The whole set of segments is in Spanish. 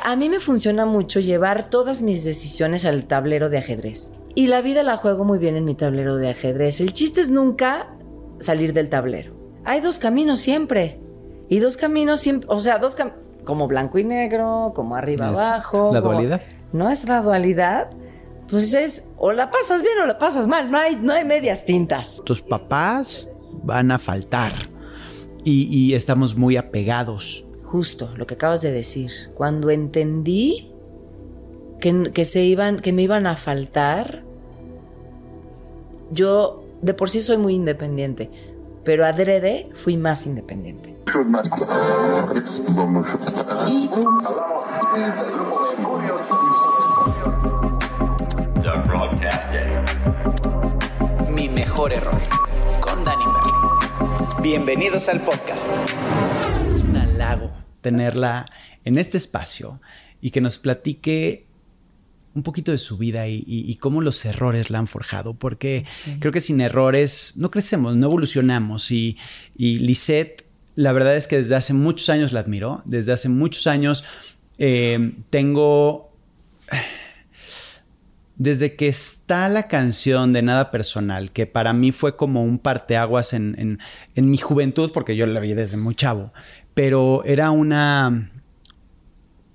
Mira, a mí me funciona mucho llevar todas mis decisiones al tablero de ajedrez. Y la vida la juego muy bien en mi tablero de ajedrez. El chiste es nunca salir del tablero. Hay dos caminos siempre. Y dos caminos siempre, o sea, dos caminos, como blanco y negro, como arriba abajo. La dualidad. No es la dualidad. Pues es, o la pasas bien o la pasas mal. No hay, no hay medias tintas. Tus papás van a faltar. Y, y estamos muy apegados. Justo lo que acabas de decir. Cuando entendí que, que se iban, que me iban a faltar, yo de por sí soy muy independiente, pero adrede fui más independiente. Mi mejor error. Con Danny Merlo. Bienvenidos al podcast. Es un halago tenerla en este espacio y que nos platique un poquito de su vida y, y, y cómo los errores la han forjado, porque sí. creo que sin errores no crecemos, no evolucionamos. Y, y Lisette, la verdad es que desde hace muchos años la admiro, desde hace muchos años eh, tengo... Desde que está la canción de Nada Personal, que para mí fue como un parteaguas en, en, en mi juventud, porque yo la vi desde muy chavo, pero era una,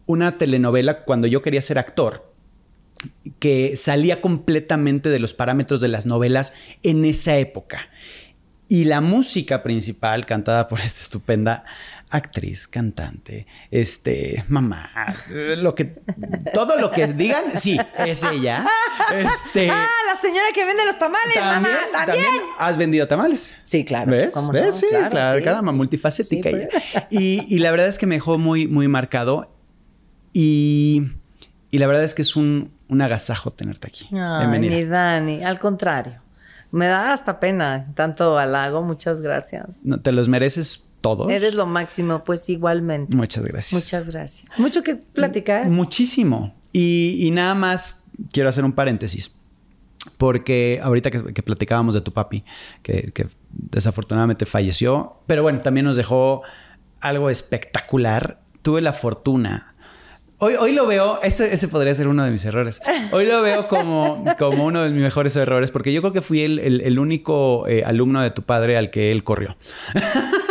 una telenovela cuando yo quería ser actor que salía completamente de los parámetros de las novelas en esa época. Y la música principal, cantada por esta estupenda actriz, cantante, este, mamá, lo que, todo lo que digan, sí, es ella. Este, ah, la señora que vende los tamales, ¿también, mamá, ¿también? ¿también has vendido tamales? Sí, claro. ¿Ves? ¿Cómo ¿Ves? No? Sí, claro, claro sí. caramba, multifacética sí, pues. ella. Y, y, la verdad es que me dejó muy, muy marcado. Y, y la verdad es que es un, un agasajo tenerte aquí. Ay, Bienvenida. mi Dani, al contrario. Me da hasta pena tanto halago. Muchas gracias. No, te los mereces todos. Eres lo máximo, pues igualmente. Muchas gracias. Muchas gracias. Mucho que platicar. Muchísimo. Y, y nada más quiero hacer un paréntesis. Porque ahorita que, que platicábamos de tu papi, que, que, desafortunadamente falleció, pero bueno, también nos dejó algo espectacular. Tuve la fortuna Hoy, hoy, lo veo, ese, ese, podría ser uno de mis errores. Hoy lo veo como, como uno de mis mejores errores, porque yo creo que fui el, el, el único eh, alumno de tu padre al que él corrió.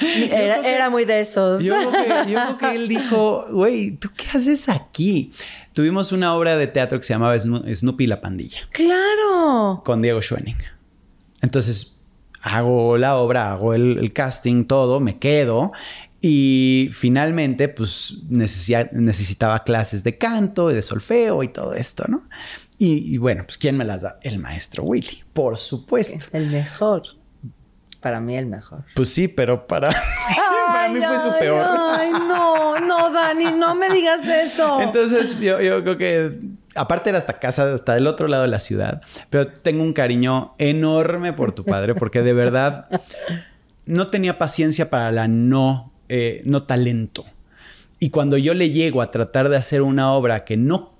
Era, que, era, muy de esos. Yo creo que, yo creo que él dijo, güey, ¿tú qué haces aquí? Tuvimos una obra de teatro que se llamaba Snoopy y la pandilla. ¡Claro! Con Diego Schoening. Entonces, hago la obra, hago el, el casting, todo, me quedo y finalmente, pues necesitaba clases de canto y de solfeo y todo esto, ¿no? Y, y, bueno, pues ¿quién me las da? El maestro Willy, por supuesto. El mejor. Para mí el mejor. Pues sí, pero para, ay, para mí fue su peor. Ay, no, no, Dani, no me digas eso. Entonces yo, yo creo que, aparte era hasta casa, hasta del otro lado de la ciudad, pero tengo un cariño enorme por tu padre, porque de verdad no tenía paciencia para la no eh, no talento. Y cuando yo le llego a tratar de hacer una obra que no,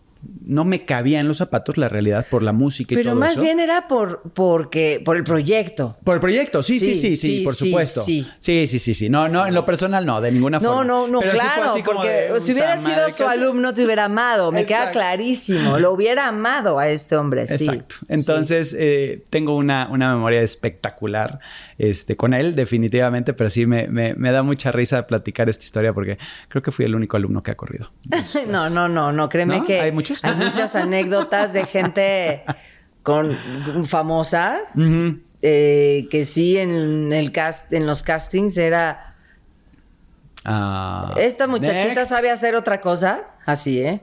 no me cabía en los zapatos, la realidad, por la música y Pero todo más eso. bien era por, porque, por el proyecto. Por el proyecto, sí, sí, sí, sí, sí, por sí, supuesto. sí. Sí, sí, sí, sí. No, no, en lo personal no, de ninguna No, forma. no, no, Pero sí fue claro, así como porque de, si hubiera "Puta sido su ¿qué hace?". alumno te hubiera amado, me queda clarísimo, lo hubiera amado a este hombre, sí. Exacto. Entonces, eh, tengo una, una memoria espectacular este, con él, definitivamente, pero sí me, me, me, da mucha risa platicar esta historia porque creo que fui el único alumno que ha corrido. Entonces, no, no, no, no, créeme ¿No? que ¿Hay muchos? hay muchas anécdotas de gente con famosa Uh -huh. eh, que sí en el cast, en los castings era uh, esta muchachita next. sabe hacer otra cosa, así, ¿eh?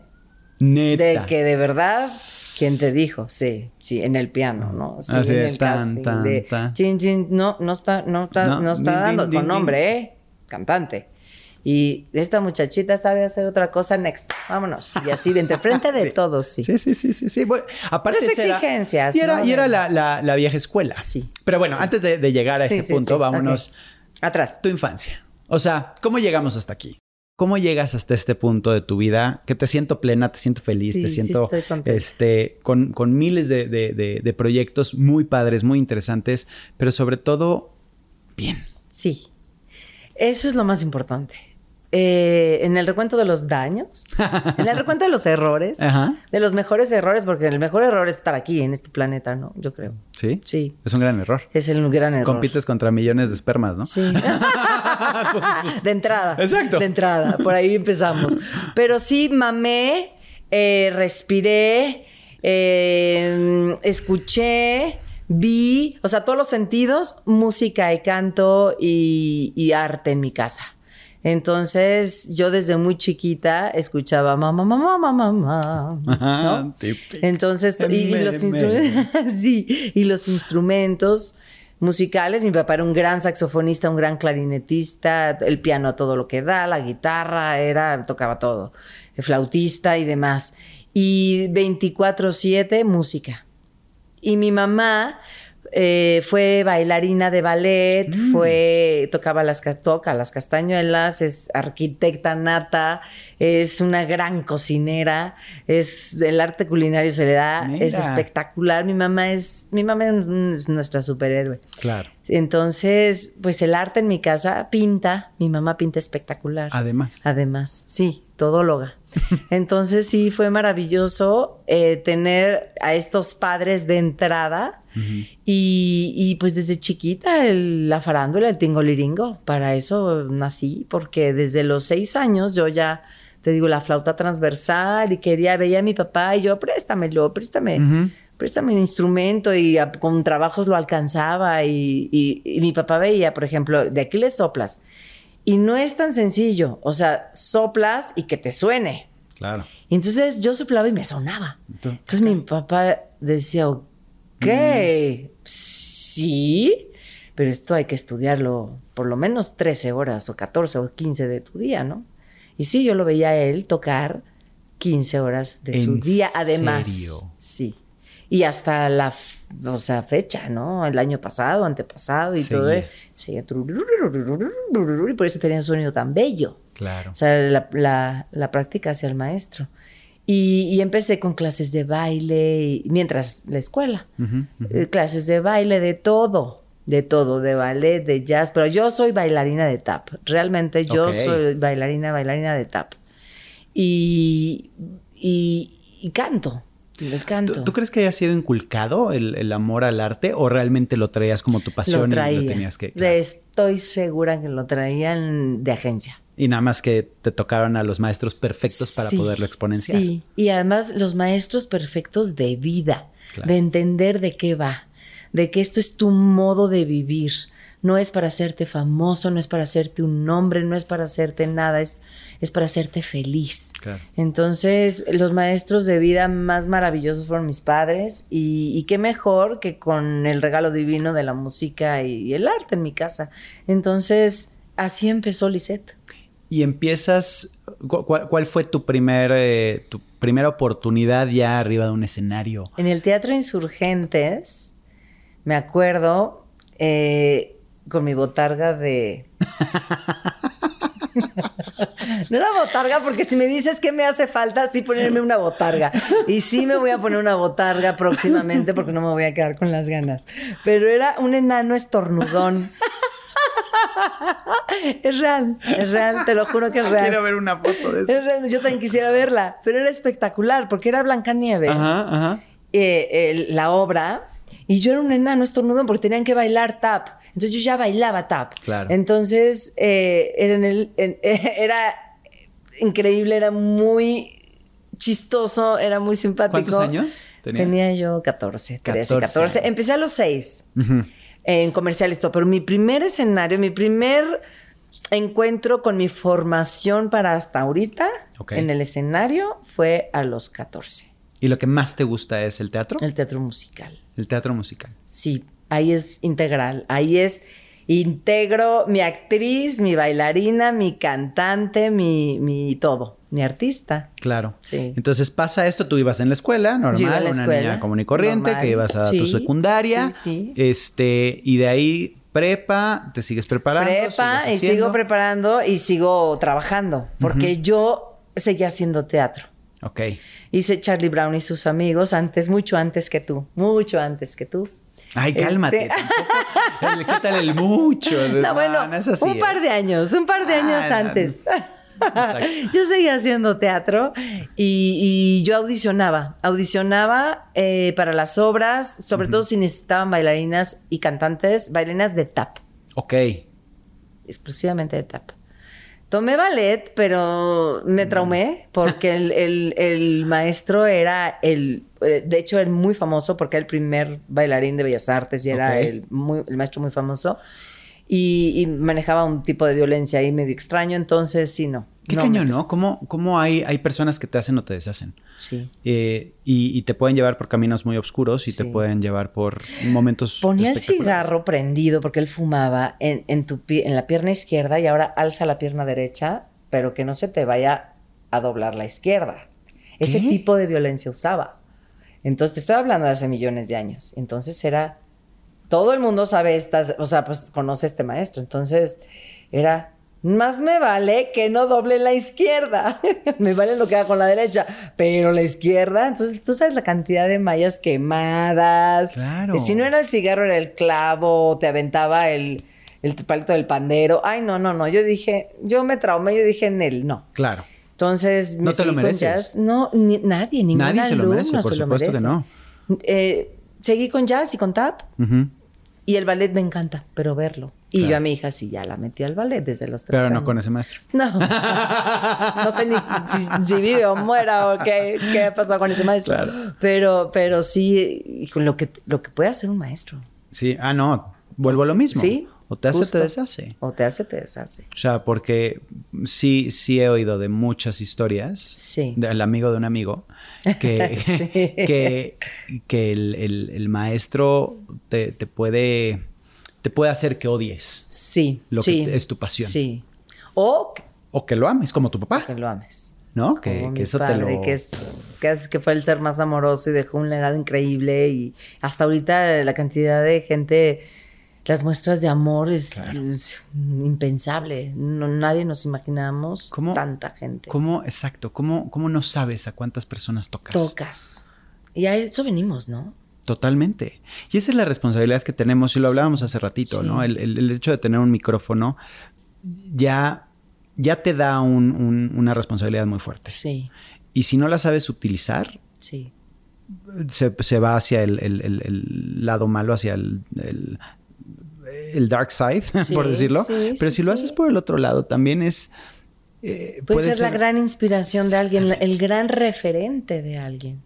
Neta. De que de verdad ¿Quién te dijo? Sí, sí, en el piano, ¿no? Sí, Así en el tan, casting tan, de tan. chin, chin, no, no está, no está, No, no, está din, dando din, con din, nombre, ¿eh? Cantante. Y esta muchachita sabe hacer otra cosa, next, vámonos. Y así, de frente de Sí. todos, sí. Sí, sí, sí, sí. sí. Bueno, aparte Las esa era- exigencias, y era, ¿no? y era la, la- la vieja escuela. Sí. Pero bueno, Sí. antes de, de llegar a ese punto, vámonos. Atrás. Tu infancia. O sea, ¿cómo llegamos hasta aquí? ¿Cómo llegas hasta este punto de tu vida? Que te siento plena, te siento feliz, Sí, te siento este, con, con miles de, de- de- de proyectos muy padres, muy interesantes, pero sobre todo, bien. Sí. Eso es lo más importante. Eh, en el recuento de los daños, en el recuento de los errores, Ajá. de los mejores errores, porque el mejor error es estar aquí, en este planeta, ¿no? Yo creo. ¿Sí? Sí. Es un gran error. Es el gran error. Compites contra millones de espermas, ¿no? Sí. de entrada. Exacto. De entrada. Por ahí empezamos. Pero sí, mamé, eh, respiré, eh, escuché, vi, o sea, todos los sentidos, música y canto y, y arte en mi casa. Entonces, yo desde muy chiquita escuchaba mamá, mamá, mamá, mamá. ¿no? Entonces, y, y los sí, y los instrumentos musicales. Mi papá era un gran saxofonista, un gran clarinetista, el piano a todo lo que da, la guitarra, era, tocaba todo, el flautista y demás. Y 24/7 música. Y mi mamá eh, fue bailarina de ballet, fue, tocaba las, toca las castañuelas, es arquitecta nata, es una gran cocinera, es el arte culinario se le da, es espectacular. Mi mamá es, mi mamá es nuestra superhéroe. Claro. Entonces, pues el arte en mi casa pinta, mi mamá pinta espectacular. Además. Además, sí, todóloga. Entonces sí, fue maravilloso eh, tener a estos padres de entrada y, y, pues desde chiquita el- la farándula, el tingoliringo, para eso nací, porque desde los seis años yo ya, te digo, la flauta transversal y quería, veía a mi papá y yo, préstamelo, préstame. Ujú. Préstame el instrumento y a- con trabajos lo alcanzaba y, y- y mi papá veía, por ejemplo, de aquí le soplas. Y no es tan sencillo, o sea, soplas y que te suene. Claro. Y entonces yo soplaba y me sonaba. Entonces- Entonces mi papá decía, ok, sí, pero esto hay que estudiarlo por lo menos 13 horas o 14 o 15 de tu día, ¿no? Y sí, yo lo veía a él tocar 15 horas de su ¿En día, además. serio? Sí. Y hasta la o sea, fecha, ¿no? El año pasado, antepasado y sí. todo. ¿eh? Seguía. Y por eso tenía un sonido tan bello. Claro. O sea, la, la, la práctica hacia el maestro. Y, y, empecé con clases de baile, y, mientras la escuela. Uh -huh, uh -huh. Clases de baile, de todo. De todo, de ballet, de jazz. Pero yo soy bailarina de tap. Realmente yo okay. soy bailarina, bailarina de tap. y, y canto el canto. ¿Tú, tú crees que haya sido inculcado el, el amor al arte o realmente lo traías como tu pasión lo traía. y lo tenías que... Claro. Estoy segura que lo traían de agencia. Y nada más que te tocaron a los maestros perfectos para Sí, poderlo exponenciar. Sí, y además los maestros perfectos de vida, Claro. de entender de qué va, de que esto es tu modo de vivir. No es para hacerte famoso, no es para hacerte un nombre, no es para hacerte nada, es, es para hacerte feliz. Claro. Entonces, los maestros de vida más maravillosos fueron mis padres y, y qué mejor que con el regalo divino de la música y el arte en mi casa. Entonces, así empezó Lisette. Y empiezas, cu- cu- ¿cuál, fue tu, primer, eh, tu primera oportunidad ya arriba de un escenario? En el Teatro Insurgentes, me acuerdo, eh, con mi botarga de... No era botarga, porque si me dices que me hace falta, sí ponerme una botarga. Y sí me voy a poner una botarga próximamente porque no me voy a quedar con las ganas. Pero era un enano estornudón. Es real, es real, te lo juro que es real. ver una foto de Es real, Yo también quisiera verla, pero era espectacular porque era Blancanieves Ajá, ajá. eh, la obra y yo era un enano estornudón porque tenían que bailar tap. Entonces yo ya bailaba tap. Claro. Entonces eh, era, en el- en- era increíble, era muy chistoso, era muy simpático. ¿Cuántos años tenías? Tenía yo 14, 13, 14 14. años. Empecé a los 6 Ujú. en comerciales todo, pero mi primer escenario, mi primer encuentro con mi formación para hasta ahorita en el escenario fue a los 14, ¿Y lo que más te gusta es el teatro? el teatro musical. El teatro musical. Sí, ahí es integral, ahí es integro mi actriz, mi bailarina, mi cantante, mi, mi todo, mi artista. Claro. Sí. Entonces pasa esto, tú ibas en la escuela, normal, Yo iba en la una escuela, niña común y corriente, normal. que ibas a tu secundaria. sí, sí. Este, y de ahí prepa, te sigues preparando. Prepa y sigo preparando y sigo trabajando, porque yo seguía haciendo teatro. Ok. Hice Charlie Brown y sus amigos antes, mucho antes que tú, mucho antes que tú. Ay, cálmate. Este- tampoco- ¿Qué tal el mucho? No, bueno, no es así, un par ¿eh? de años, un par de años Ah, no, antes. yo seguía haciendo teatro y, y yo audicionaba. Audicionaba eh, para las obras, sobre todo si necesitaban bailarinas y cantantes, bailarinas de tap. Ok. Exclusivamente de tap. Tomé ballet, pero me traumé porque el, el- el maestro era el. Eh, De hecho, era muy famoso porque era el primer bailarín de Bellas Artes y era el, muy- el maestro muy famoso. Y, y manejaba un tipo de violencia ahí medio extraño, entonces sí, no. Qué no cañón, me- ¿no? ¿Cómo, cómo hay, hay personas que te hacen o te deshacen? Sí. Eh, y, y te pueden llevar por caminos muy oscuros y te pueden llevar por momentos. Ponía el cigarro prendido porque él fumaba en, en tu pie- en la pierna izquierda y ahora alza la pierna derecha, pero que no se te vaya a doblar la izquierda. Ese ¿Qué? tipo de violencia usaba. Entonces, te estoy hablando de hace millones de años. Entonces era. Todo el mundo sabe estas, o sea, pues conoce a este maestro. Entonces era. Más me vale que no doble la izquierda. me vale lo que haga con la derecha, pero la izquierda. Entonces, tú sabes la cantidad de mallas quemadas. Claro. Si no era el cigarro, era el clavo, te aventaba el, el palito del pandero. Ay, no, no, no. Yo dije, yo me traumé, yo dije en él, no. Claro. Entonces, No te lo mereces. jazz. No, ni- nadie, ningún Nadie se lo alumno merece, por se lo que merece. no. Eh, seguí con jazz y con tap. Y el ballet me encanta, pero verlo. Y Claro. yo a mi hija sí ya la metí al ballet desde los tres Pero no con ese maestro. No. no sé ni si, si vive o muera o qué, qué ha pasado con ese maestro. Claro. Pero, pero sí, lo que, lo que puede hacer un maestro. Sí, ah, no. Vuelvo a lo mismo. Sí. O te hace justo. te deshace. O te hace, te deshace. O sea, porque sí, sí he oído de muchas historias. Sí. Del amigo de un amigo. Que, Sí. que, que el, el- el maestro te, te puede. Te puede hacer que odies. Sí. Lo que sí, es tu pasión. Sí. O que- O que lo ames, como tu papá. que lo ames. ¿No? Que, Como que mi eso padre, te lo. Que, es, que, es- que fue el ser más amoroso y dejó un legado increíble. Y hasta ahorita la cantidad de gente, las muestras de amor es, es impensable. No, nadie nos imaginamos ¿Cómo- tanta gente. ¿Cómo, exacto, cómo, cómo no sabes a cuántas personas tocas? Tocas. Y a eso venimos, ¿no? Totalmente. Y esa es la responsabilidad que tenemos, y lo hablábamos hace ratito, Sí. ¿no? El, el- el hecho de tener un micrófono ya, ya te da un- un- una responsabilidad muy fuerte. Sí, Y si no la sabes utilizar, sí. se, se va hacia el, el- el- el lado malo, hacia el, el- dark side, Sí, por decirlo. sí, Pero si lo haces por el otro lado, también es... eh, Puede, ser, la gran inspiración de alguien, el gran referente de alguien.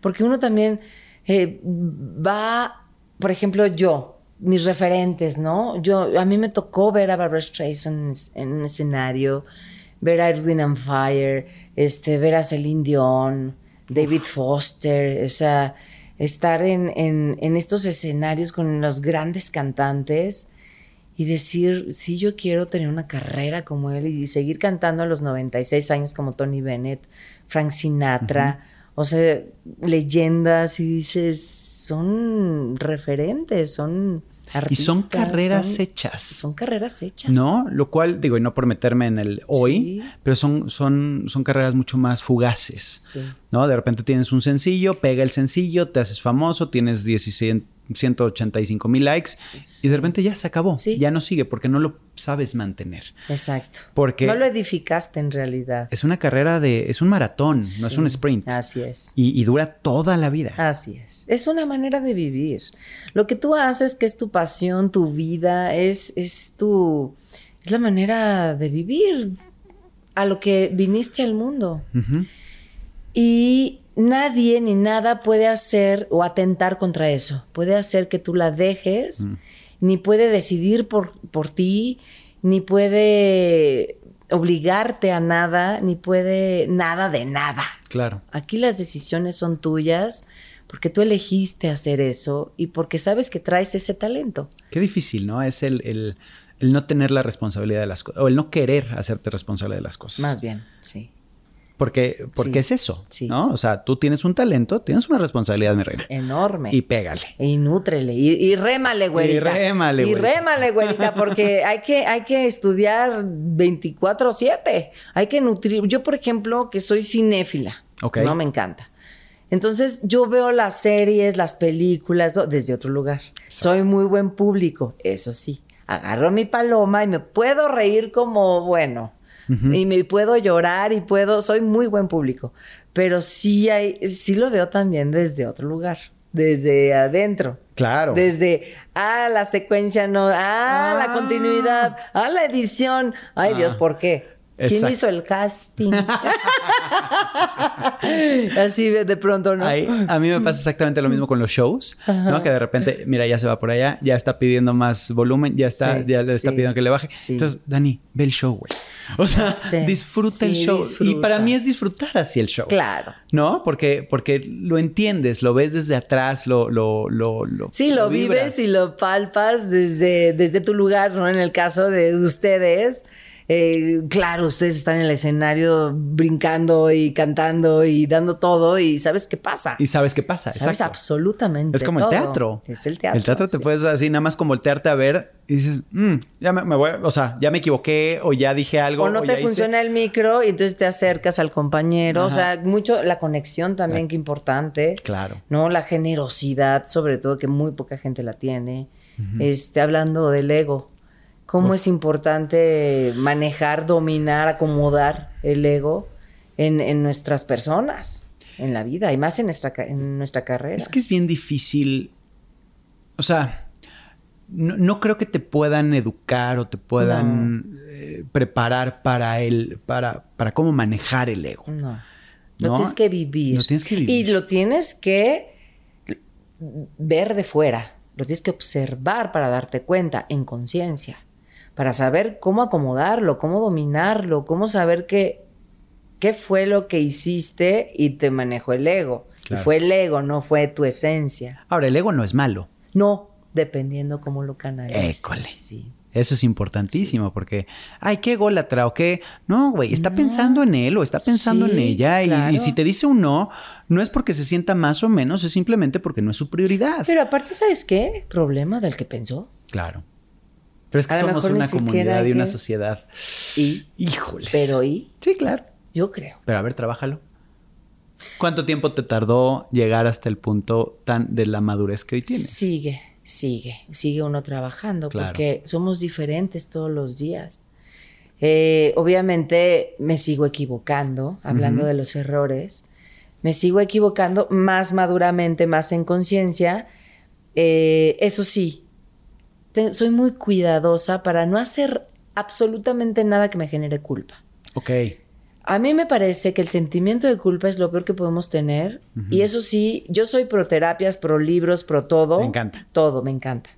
Porque uno también eh, va, por ejemplo, yo, mis referentes, ¿no? Yo, a mí me tocó ver a Barbara Streisand en, en un escenario, ver a Edwin and Fire, este, ver a Celine Dion, David Foster, o sea, estar en, en, en estos escenarios con los grandes cantantes y decir, sí, yo quiero tener una carrera como él y seguir cantando a los 96 años como Tony Bennett, Frank Sinatra, o sea, leyendas y dices, son referentes, son Y artistas. son carreras son- hechas. Son carreras hechas. ¿No? Lo cual, digo, y no por meterme en el hoy, Sí. pero son, son, son carreras mucho más fugaces. Sí. ¿No? De repente tienes un sencillo, pega el sencillo, te haces famoso, tienes 16 185 mil likes y de repente ya se acabó. Sí. Ya no sigue porque no lo sabes mantener. Exacto. Porque- No lo edificaste en realidad. Es una carrera de. Es un maratón, no es un sprint. Así es. Y, y dura toda la vida. Así es. Es una manera de vivir. Lo que tú haces, que es tu pasión, tu vida, es, es tu. Es la manera de vivir a lo que viniste al mundo. Y nadie ni nada puede hacer o atentar contra eso. Puede hacer que tú la dejes, ni puede decidir por, por ti, ni puede obligarte a nada, ni puede nada de nada. Claro. Aquí las decisiones son tuyas porque tú elegiste hacer eso y porque sabes que traes ese talento. Qué difícil, ¿no? Es el, el- el no tener la responsabilidad de las cosas. O el no querer hacerte responsable de las cosas. Más bien, sí. Porque, porque Sí. es eso, Sí. ¿no? O sea, tú tienes un talento, tienes una responsabilidad, mi reina. Enorme. Y pégale. Y nútrele, y, y rémale, güerita. Y rémale, Y güerita. rémale, güerita, porque hay que, hay que estudiar 24-7. Hay que nutrir. Yo, por ejemplo, que soy cinéfila. Ok. No me encanta. Entonces, yo veo las series, las películas desde otro lugar. Soy muy buen público, eso sí. Agarro mi paloma y me puedo reír como, bueno. Y me puedo llorar y puedo, soy muy buen público, pero sí hay, sí lo veo también desde otro lugar, desde adentro. Claro. Desde, ah, la secuencia no, ah, la Ah. continuidad, ah, la edición. Ay, Dios, Ah. ¿por qué? ¿Quién hizo el casting? Así de de pronto, ¿no? Ahí, a mí me pasa exactamente lo mismo con los shows, ¿no? Que de repente, mira, ya se va por allá, ya está pidiendo más volumen, ya está, Sí, ya le está sí, pidiendo que le baje. sí. Entonces, Dani, ve el show, güey. O sea, disfruta el show. Y para mí es disfrutar así el show. Claro. ¿No? Porque, porque lo entiendes, lo ves desde atrás, lo, lo, lo, lo Sí, lo, vibras. vives y lo palpas desde, desde tu lugar, ¿no? En el caso de ustedes, eh, claro, ustedes están en el escenario brincando y cantando y dando todo y sabes qué pasa. Y sabes qué pasa, sabes exacto. absolutamente Es como todo. el teatro. Es el teatro. El teatro te puedes así nada más como voltearte a ver y dices, "Mm, ya me, me voy, o sea, ya me equivoqué o ya dije algo. O no te hice". funciona el micro y entonces te acercas al compañero. O sea, mucho la conexión también, que importante. Claro. ¿no? La generosidad, sobre todo, que muy poca gente la tiene. este, hablando del ego. Cómo es importante manejar, dominar, acomodar el ego en, en nuestras personas, en la vida, y más en nuestra, en nuestra carrera. Es que es bien difícil. O sea, no, no creo que te puedan educar o te puedan eh, preparar para el, para, para cómo manejar el ego. No. Lo ¿No? tienes que vivir. Lo tienes que vivir. Y lo tienes que ver de fuera. Lo tienes que observar para darte cuenta en conciencia. Para saber cómo acomodarlo, cómo dominarlo, cómo saber qué, qué fue lo que hiciste y te manejó el ego. Claro. Y fue el ego, no fue tu esencia. Ahora, el ego no es malo. No, dependiendo cómo lo canalices. École. Sí. Eso es importantísimo porque, ay, qué ególatra o qué. No, güey, está pensando en él o está pensando Sí, en ella. Y, si te dice un no, no es porque se sienta más o menos, es simplemente porque no es su prioridad. Pero aparte, ¿sabes qué? Problema del que pensó. Claro. Pero es que somos una comunidad y una que- sociedad. Y, Híjoles. pero y, Sí, claro. yo creo. Pero a ver, trabájalo. ¿Cuánto tiempo te tardó llegar hasta el punto tan de la madurez que hoy tienes? Sigue, sigue, sigue uno trabajando Claro. porque somos diferentes todos los días. Eh, obviamente me sigo equivocando, hablando de los errores, me sigo equivocando más maduramente, más en conciencia. Eh, eso sí, te- soy muy cuidadosa para no hacer absolutamente nada que me genere culpa. Ok. A mí me parece que el sentimiento de culpa es lo peor que podemos tener. Y eso sí, yo soy pro terapias, pro libros, pro todo. Me encanta. Todo, me encanta.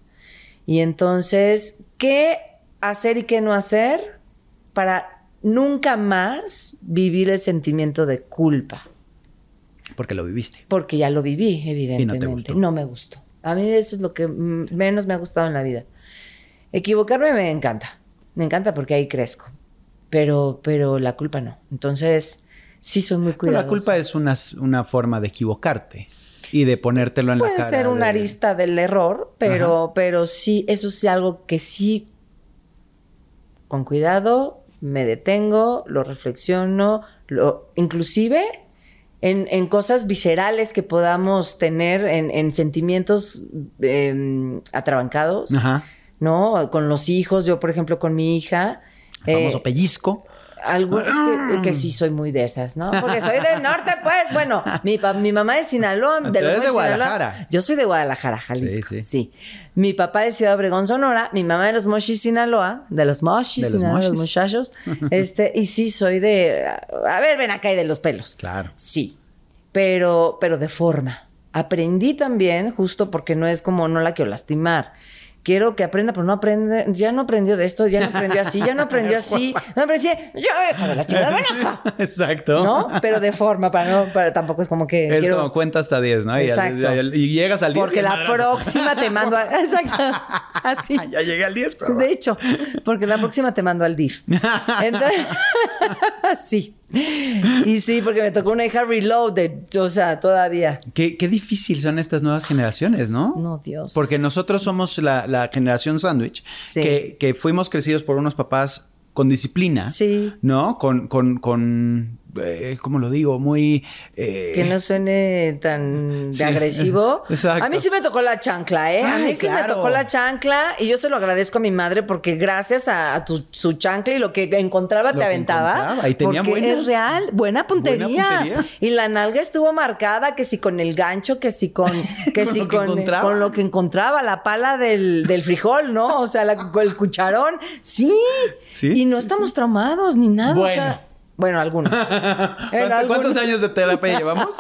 Y entonces, ¿qué hacer y qué no hacer para nunca más vivir el sentimiento de culpa? Porque lo viviste. Porque ya lo viví, evidentemente. gustó. No me gustó. A mí eso es lo que menos me ha gustado en la vida. Equivocarme me encanta. Me encanta porque ahí crezco. Pero, pero la culpa no. Entonces, sí soy muy Pero cuidadosa. la culpa es una, una forma de equivocarte y de ponértelo en la Puede cara. ser una de- arista del error, pero, pero sí, eso es algo que sí, con cuidado, me detengo, lo reflexiono, lo, inclusive en, en cosas viscerales que podamos tener, en, en sentimientos eh, atrabancados, Ajá. ¿no? Con los hijos, yo por ejemplo con mi hija. El famoso eh, pellizco. Algo, es que, que sí soy muy de esas, ¿no? Porque soy del norte, pues. Bueno, mi, pa- mi mamá es Sinaloa, de los eres de Sinaloa. Guadalajara. Yo soy de Guadalajara, Jalisco. Sí, Sí, sí. Mi papá de Ciudad Obregón, Sonora. Mi mamá de los Mochis, Sinaloa. De los De los Sinaloa, los Mochis. muchachos. Este, y sí soy de... A ver, ven acá y de los pelos. Claro. Sí, pero, pero de forma. Aprendí también, justo porque no es como no la quiero lastimar. Quiero que aprenda, pero no aprende, ya no aprendió de esto, ya no aprendió así, ya no aprendió así, no aprendió así, yo, la chingada, ven acá. Exacto. ¿No? Pero de forma, para no, para tampoco es como que Es quiero- como cuenta hasta 10, ¿no? Y, Exacto. y- y llegas al 10. porque la próxima te mando a, exacto, así. Ya llegué al 10, pero. De hecho, porque la próxima te mando al DIF. Entonces, sí. Y sí, porque me tocó una hija reloaded, o sea, todavía. Qué, qué difícil son estas nuevas generaciones, ¿no? No, Dios. Porque nosotros somos la, la generación sándwich, Sí. que, que fuimos crecidos por unos papás con disciplina, Sí. ¿no? Con, con, con eh, ¿cómo lo digo? Muy... eh, Que no suene tan de Sí. agresivo. Exacto. A mí sí me tocó la chancla, ¿eh? a mí sí me tocó la chancla y yo se lo agradezco a mi madre porque gracias a, a tu, su chancla y lo que encontraba Lo te aventaba. encontraba. Y tenía porque buenas- es real, buena puntería. buena puntería. Y la nalga estuvo marcada que si con el gancho, que si con, que Con si lo que con, encontraba. con lo que encontraba, la pala del, del frijol, ¿no? O sea, la- el cucharón. Sí. Sí, Y no estamos traumados ni nada. o sea, bueno, algunos. En ¿Cuánto- ¿Cuántos algunos. años de terapia llevamos?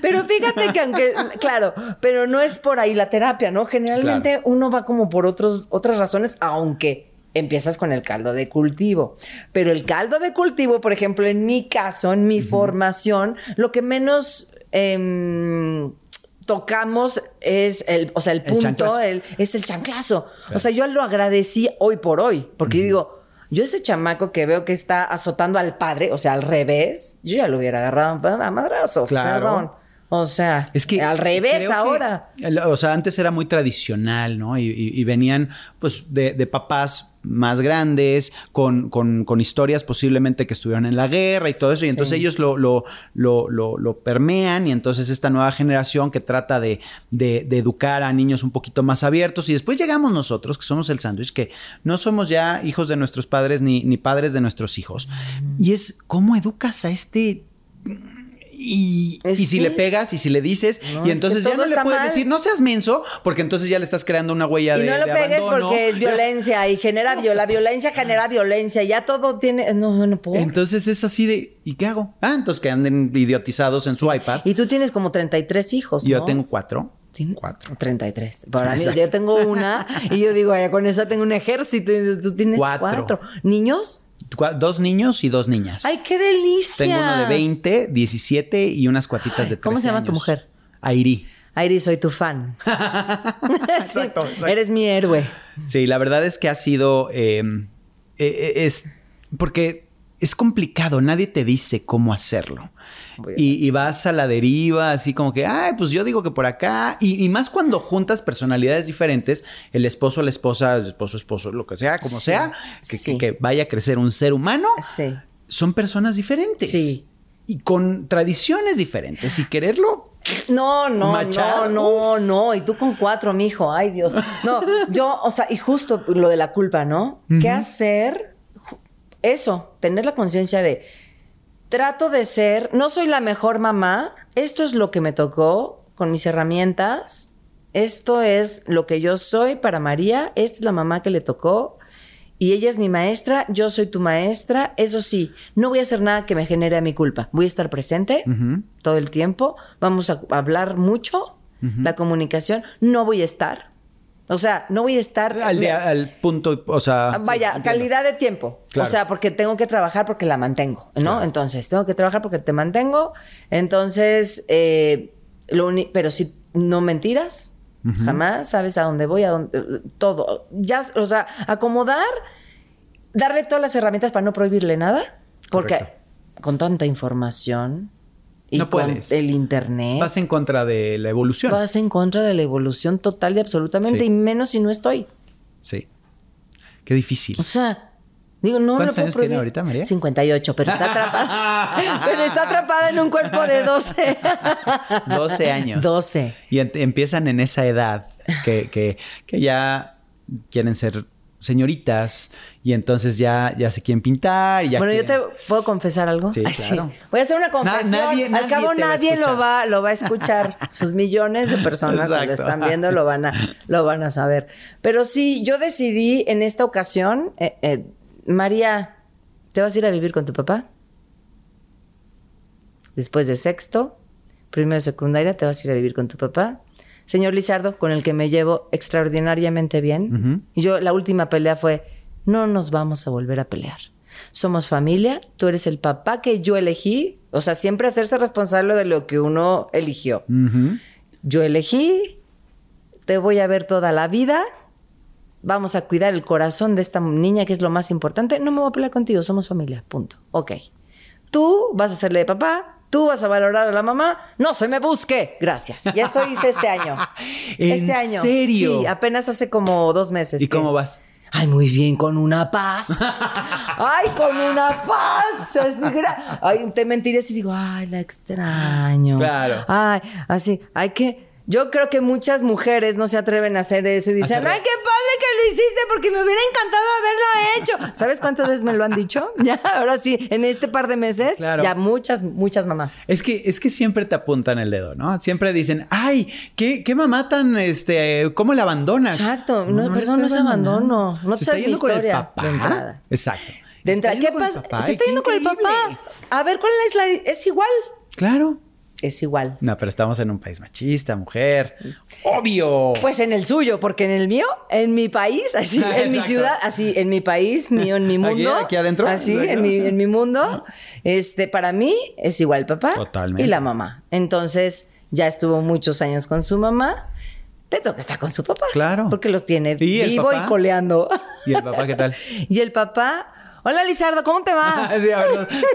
Pero fíjate que aunque, claro, pero no es por ahí la terapia, ¿no? Generalmente uno va como por otros, otras razones, aunque empiezas con el caldo de cultivo. Pero el caldo de cultivo, por ejemplo, en mi caso, en mi formación, lo que menos em, tocamos es el, o sea, el punto, el- es el chanclazo. O sea, yo lo agradecí hoy por hoy, porque yo digo, yo ese chamaco que veo que está azotando al padre, o sea, al revés, yo ya lo hubiera agarrado a madrazos, Claro. perdón. O sea, Es que al revés que- ahora. o sea, antes era muy tradicional, ¿no? Y, y- y venían, pues, de, de papás más grandes, con, con- con historias posiblemente que estuvieron en la guerra y todo eso. Y Sí. entonces ellos lo, lo, lo, lo- permean. Y entonces esta nueva generación que trata de, de- de educar a niños un poquito más abiertos. Y después llegamos nosotros, que somos el sándwich, que no somos ya hijos de nuestros padres ni, ni padres de nuestros hijos. Y es cómo educas a este. Y, y si sí. le pegas y si le dices, No, y es entonces ya no le puedes mal. decir, no seas menso, porque entonces ya le estás creando una huella Y de no lo pegues abandono. porque es violencia y genera violencia. La violencia genera violencia. Ya todo tiene. No, no puedo. Entonces es así de, ¿y qué hago? Ah, entonces que anden idiotizados en su iPad. Y tú tienes como 33 hijos. Yo ¿no? tengo cuatro. ¿Sí? Cuatro. 33. Para mí, yo tengo una y yo digo, "Ay, con esa tengo un ejército y tú tienes Cuatro. cuatro. ¿Niños? Dos niños y dos niñas. ¡Ay, qué delicia! Tengo uno de 20, 17 y unas cuatitas de 13 ¿Cómo se llama tu mujer? Airi. Airi, soy tu fan. Exacto, exacto. Eres mi héroe. Sí, la verdad es que ha sido. eh, eh, es. Porque es complicado, nadie te dice cómo hacerlo. Y, y vas a la deriva, así como que, ay, pues yo digo que por acá. Y, y más cuando juntas personalidades diferentes, el esposo, la esposa, el esposo, esposo, lo que sea, como Sí, sea, que, sí. que- que vaya a crecer un ser humano, Sí. son personas diferentes. Sí. Y con tradiciones diferentes. Y quererlo. No, no, Machar, no, no, no. Y tú con cuatro, mijo. Ay, Dios. No, yo, o sea, y justo lo de la culpa, ¿no? ¿Qué hacer? Eso, tener la conciencia de trato de ser, no soy la mejor mamá, esto es lo que me tocó con mis herramientas, esto es lo que yo soy para María, esta es la mamá que le tocó y ella es mi maestra, yo soy tu maestra, eso sí, no voy a hacer nada que me genere a mi culpa, voy a estar presente todo el tiempo, vamos a hablar mucho, la comunicación, no voy a estar. O sea, no voy a estar... Al, día- al punto, o sea. Ah, sí, Vaya, calidad de tiempo. Claro. O sea, porque tengo que trabajar porque la mantengo, ¿no? Claro. Entonces, tengo que trabajar porque te mantengo. Entonces, eh, lo pero si no mentiras, jamás sabes a dónde voy, a dónde, todo. Ya, o sea, acomodar, darle todas las herramientas para no prohibirle nada, porque Correcto. con tanta información y No con puedes. el internet Vas en contra de la evolución. vas en contra de la evolución total y absolutamente, Sí. y menos si no estoy. Sí. Qué difícil. O sea, digo, no ¿Cuántos lo puedo años tiene ahorita, María? 58, pero está atrapada. pero está atrapada en un cuerpo de 12. 12 años. 12. Y em- empiezan en esa edad que, que, que ya quieren ser señoritas y entonces ya, ya se quieren pintar. Y ya bueno, yo te puedo confesar algo. Sí, Ay, claro. Voy a hacer una confesión. nadie- Al nadie cabo va nadie lo va, lo va a escuchar. Sus millones de personas que lo están viendo lo van a, lo van a saber. Pero sí, yo decidí en esta ocasión, eh, eh, María, ¿te vas a ir a vivir con tu papá? Después de sexto, primero secundaria, te vas a ir a vivir con tu papá. Señor Lizardo, con el que me llevo extraordinariamente bien. Y yo, la última pelea fue, no nos vamos a volver a pelear. Somos familia, tú eres el papá que yo elegí. O sea, siempre hacerse responsable de lo que uno eligió. Yo elegí, te voy a ver toda la vida. Vamos a cuidar el corazón de esta niña, que es lo más importante. No me voy a pelear contigo, somos familia, punto. Ok. Tú vas a serle de papá, tú vas a valorar a la mamá. No se me busque. Gracias. Y eso hice este año. ¿En este año. serio? Sí, apenas hace como dos meses. ¿Y que- cómo vas? Ay, muy bien, con una paz. Ay, con una paz. Es gra- Ay, te mentiré si digo, ay, la extraño. Claro. Ay, así, hay que. Yo creo que muchas mujeres no se atreven a hacer eso y dicen, Hacerlo. ay, qué padre que lo hiciste porque me hubiera encantado haberlo hecho. ¿Sabes cuántas veces me lo han dicho? Ya, ahora sí, en este par de meses, Claro. ya muchas, muchas mamás. Es que, es que siempre te apuntan el dedo, ¿no? Siempre dicen, ay, qué, qué mamá tan, este, ¿cómo la abandonas? Exacto. No, perdón, no es abandono. No te sabes mi yendo con el historia papá. de. Exacto. De entrada, ¿qué pasa? Se está yendo con el papá. A ver, ¿cuál es la...? Es igual. Claro. Es igual. No, pero estamos en un país machista, mujer. Obvio. Pues en el suyo, porque en el mío, en mi país, así, en mi ciudad, así, en mi país, mío, en mi Aquí, mundo. aquí adentro. Así, en mi, en mi mundo. Este, para mí es igual el papá Totalmente. y la mamá. Entonces, ya estuvo muchos años con su mamá. Le toca estar con su papá. Claro. Porque lo tiene ¿Y vivo y coleando. ¿Y el papá qué tal? y el papá, hola Lizardo, ¿cómo te va? Sí, ver,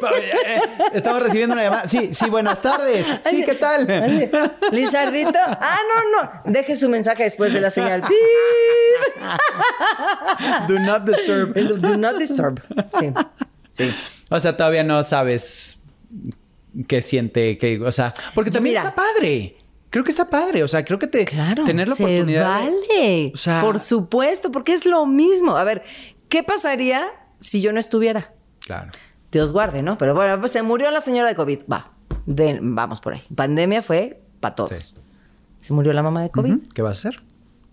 no, eh, Estamos recibiendo una llamada. Sí, sí, buenas tardes. Sí, ¿qué tal? Lizardito. Ah, no, no. Deje su mensaje después de la señal. ¡Pip! Do not disturb. Do, not disturb. Sí. Sí. O sea, todavía no sabes qué siente, qué, o sea, porque también Mira. está padre. Creo que está padre, o sea, creo que te Claro. tener la se oportunidad. de- vale. O sea- Por supuesto, porque es lo mismo. A ver, ¿qué pasaría si yo no estuviera? Claro. Dios guarde, ¿no? Pero bueno, pues se murió la señora de COVID. Va. De- vamos por ahí. Pandemia fue para todos. Sí. Se murió la mamá de COVID. ¿Qué vas a hacer?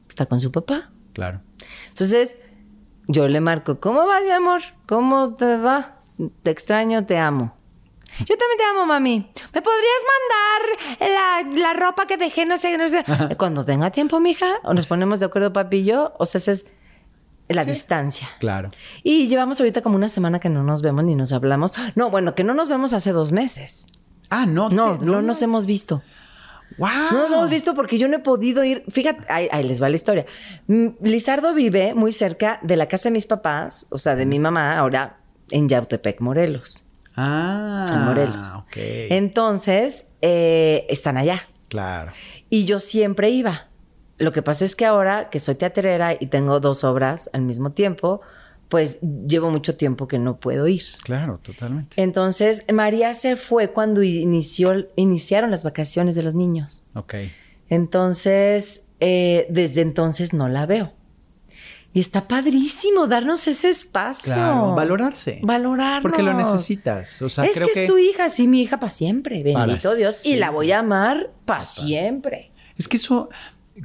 Está con su papá. Claro. Entonces, yo le marco, ¿cómo vas, mi amor? ¿Cómo te va? Te extraño, te amo. Yo también te amo, mami. ¿Me podrías mandar la, la ropa que dejé? No sé, no sé. Cuando tenga tiempo, mija, o nos ponemos de acuerdo, papi y yo, o sea, es la distancia. Claro. Y llevamos ahorita como una semana que no nos vemos ni nos hablamos. No, bueno, que no nos vemos hace dos meses. Ah, no. No, te- no nos hemos visto. Wow. No nos hemos visto porque yo no he podido ir. Fíjate, ahí, ahí les va la historia. Mm, Lizardo vive muy cerca de la casa de mis papás, o sea, de mi mamá, ahora en Yautepec, Morelos. Ah. En Morelos. Ok. Entonces, eh, están allá. Claro. Y yo siempre iba. Lo que pasa es que ahora que soy teatrera y tengo dos obras al mismo tiempo, pues llevo mucho tiempo que no puedo ir. Claro, totalmente. Entonces, María se fue cuando inició, iniciaron las vacaciones de los niños. Ok. Entonces, eh, desde entonces no la veo. Y está padrísimo darnos ese espacio. Claro. Valorarse. Valorarnos. Porque lo necesitas. O sea, es creo que, que. es tu hija, sí, mi hija para siempre. Bendito Para Dios. Y la voy a amar para siempre. Es que eso,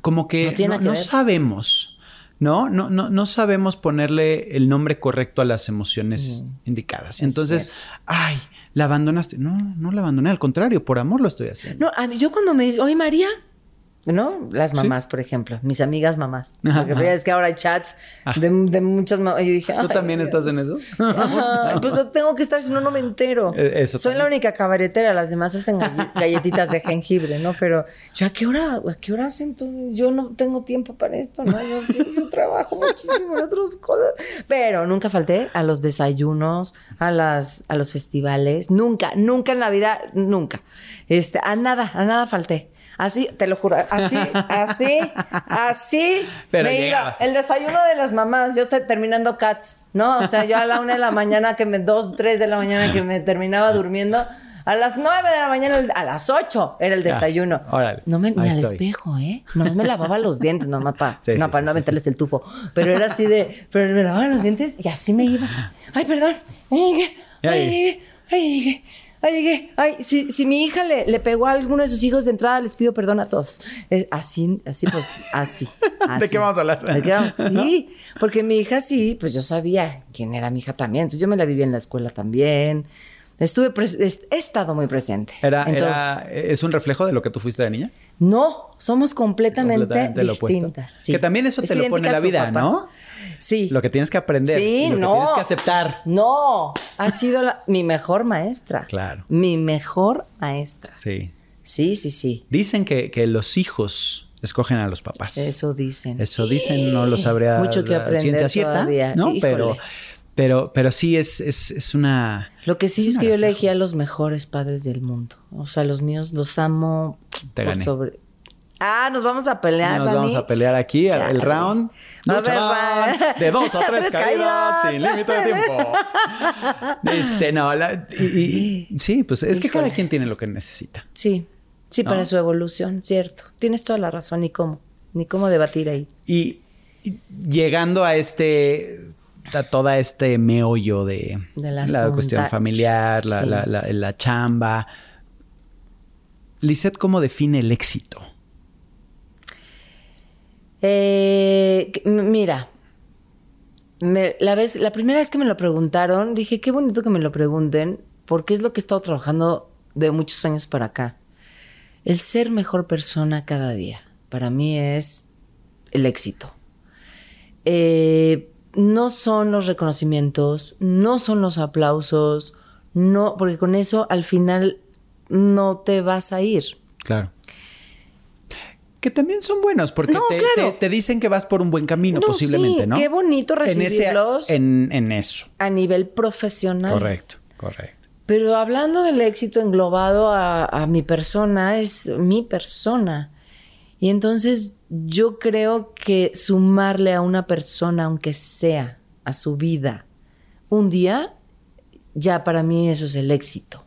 como que No que sabemos, ¿no? No, no, no sabemos ponerle el nombre correcto a las emociones indicadas. Entonces, cierto. ay, la abandonaste. No, no la abandoné, al contrario, por amor lo estoy haciendo. No, a mí- yo cuando me dicen, oye María, ¿no? Las mamás, por ejemplo, mis amigas mamás. Ajá, Porque ajá. ya es que ahora hay chats de, de muchas mamás. Yo dije, ¿Tú "Ay, también Dios". estás en eso? Ajá, pues no tengo que estar, si no, no me entero. Eh, eso Soy la única cabaretera, las demás hacen galle- galletitas de jengibre, ¿no? Pero yo, ¿a qué hora, a qué hora hacen? Yo no tengo tiempo para esto, ¿no? Yo, yo- yo trabajo muchísimo en otras cosas. Pero nunca falté a los desayunos, a, las, a los festivales. Nunca, nunca en la vida, nunca. Este, a nada, a nada falté. Así, te lo juro, así, así, así. Pero me iba. El desayuno de las mamás, yo estoy terminando cats, ¿no? O sea, yo a la una de la mañana que me, dos, tres de la mañana que me terminaba durmiendo, a las nueve de la mañana, a las ocho era el Ya, desayuno. órale, No me, ni al estoy. espejo, ¿eh? Nomás me lavaba los dientes, para Sí, no, sí, para sí, no meterles el tufo. Pero era así de, pero me lavaba los dientes y así me iba. Ay, perdón. Ay, Ay. Ay. Ay, llegué. Ay, si, si mi hija le, le pegó a alguno de sus hijos de entrada, les pido perdón a todos. Es así, así, pues, así, ¿De qué vamos a hablar? ¿De qué vamos? Sí, porque mi hija sí, pues yo sabía quién era mi hija también. Entonces yo me la viví en la escuela también. Estuve, he estado muy presente. Era, Entonces, era- ¿Es un reflejo de lo que tú fuiste de niña? No, somos completamente, distintas. sí. Que también eso Es te lo pone la vida, papá. ¿no? Sí. Lo que tienes que aprender. Sí, lo no. que tienes que aceptar. No, ha sido la- mi mejor maestra. Claro. Mi mejor maestra. Sí. Sí, sí, sí. Dicen que, que los hijos escogen a los papás. Eso dicen. Eso dicen, no lo sabría Mucho que aprender ciencia cierta, todavía. ¿no? Híjole. Pero, pero, pero sí es, es, es una... Lo que sí Es que yo elegí a los mejores padres del mundo. O sea, los míos los amo Te gané. sobre. Ah, nos vamos a pelear, Nos Dani. vamos a pelear aquí, el round. A ver, de dos a tres, Tres caídas, caídas. sin límite de tiempo. Este, no, la- y, y- y- sí, pues es que cada quien tiene lo que necesita. Sí, sí, ¿No? para su evolución, cierto. Tienes toda la razón, ni cómo, ni cómo debatir ahí. Y llegando a este, a toda este meollo de la cuestión familiar, la, Sí. la- la- chamba. Lisette, ¿cómo define el éxito? Eh, mira, me- la, vez, la primera vez que me lo preguntaron, dije, qué bonito que me lo pregunten, porque es lo que he estado trabajando de muchos años para acá. El ser mejor persona cada día, para mí es el éxito. Eh, no son los reconocimientos, no son los aplausos, no, porque con eso al final no te vas a ir. Claro. Que también son buenos, porque No, te, claro. te- te dicen que vas por un buen camino, No, posiblemente, sí, ¿no? qué bonito En, ese- recibirlos. en, en eso. a nivel profesional. Correcto, correcto. Pero hablando del éxito englobado a, a mi persona, es mi persona. Y entonces yo creo que sumarle a una persona, aunque sea a su vida, un día, ya para mí eso es el éxito.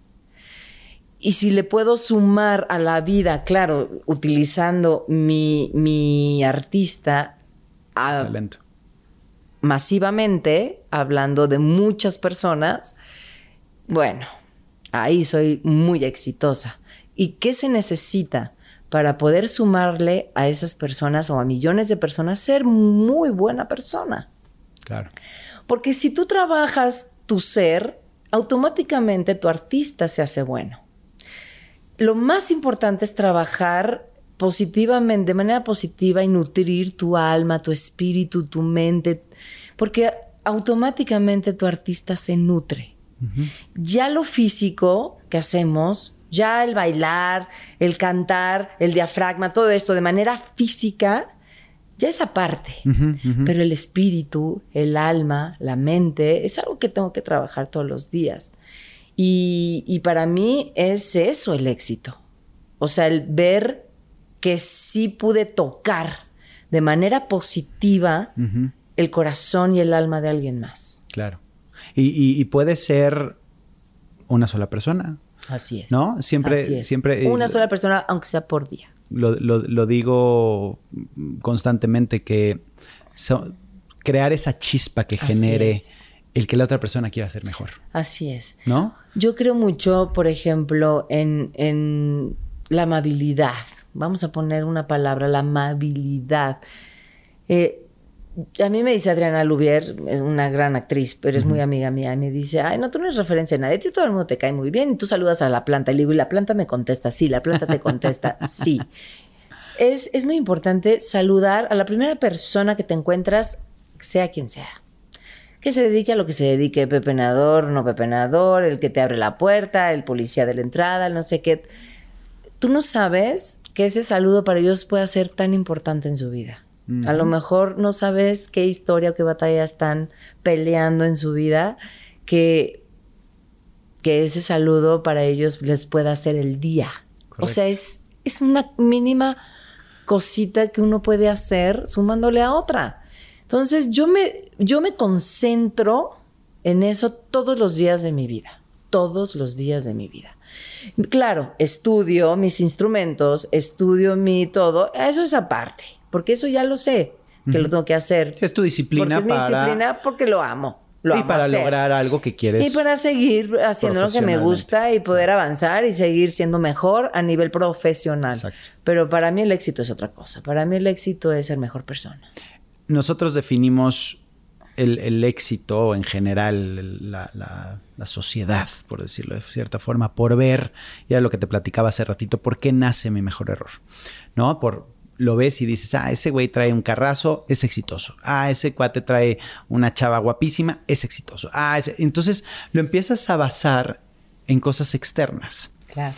Y si le puedo sumar a la vida, claro, utilizando mi, mi artista a, Talento. masivamente, hablando de muchas personas, bueno, ahí soy muy exitosa. ¿Y qué se necesita para poder sumarle a esas personas o a millones de personas ser muy buena persona? Claro. Porque si tú trabajas tu ser, automáticamente tu artista se hace bueno. Lo más importante es trabajar positivamente, de manera positiva y nutrir tu alma, tu espíritu, tu mente, porque automáticamente tu artista se nutre. Ya lo físico que hacemos, ya el bailar, el cantar, el diafragma, todo esto de manera física, ya esa parte. Pero el espíritu, el alma, la mente, es algo que tengo que trabajar todos los días. Y, y para mí es eso el éxito. O sea, el ver que sí pude tocar de manera positiva el corazón y el alma de alguien más. Claro. Y, y- y puede ser una sola persona. Así es. ¿No? Siempre- Así es. siempre, eh, Una sola persona, aunque sea por día. Lo, lo- lo digo constantemente que so- crear esa chispa que genere el que la otra persona quiera ser mejor. Así es. ¿No? Yo creo mucho, por ejemplo, en, en la amabilidad. Vamos a poner una palabra, la amabilidad. Eh, a mí me dice Adriana Lubier, es una gran actriz, pero es muy amiga mía, y me dice, ay, no, tú no eres referencia a nadie, a ti todo el mundo te cae muy bien, y tú saludas a la planta, y le digo, y la planta me contesta, sí, la planta te contesta, sí. Es, es muy importante saludar a la primera persona que te encuentras, sea quien sea que se dedique a lo que se dedique, pepenador, no pepenador, el que te abre la puerta, el policía de la entrada, el no sé qué. Tú no sabes que ese saludo para ellos pueda ser tan importante en su vida. A lo mejor no sabes qué historia o qué batalla están peleando en su vida, que, que ese saludo para ellos les pueda hacer el día. O sea, es, es una mínima cosita que uno puede hacer sumándole a otra. Entonces yo me, yo me concentro en eso todos los días de mi vida, todos los días de mi vida. Claro, estudio mis instrumentos, estudio mi todo, eso es aparte, porque eso ya lo sé, que lo tengo que hacer. Es tu disciplina porque es mi para- disciplina porque lo amo. Lo y amo para hacer. lograr algo que quieres. Y para seguir haciendo lo que me gusta y poder avanzar y seguir siendo mejor a nivel profesional. Exacto. Pero para mí el éxito es otra cosa. Para mí el éxito es ser mejor persona. Nosotros definimos el, el éxito en general, la, la- la sociedad, por decirlo de cierta forma, por ver, y era lo que te platicaba hace ratito, por qué nace mi mejor error. ¿No? Por lo ves y dices, ah, ese güey trae un carrazo, es exitoso. Ah, ese cuate trae una chava guapísima, es exitoso. Ah, ese... entonces lo empiezas a basar en cosas externas. Claro.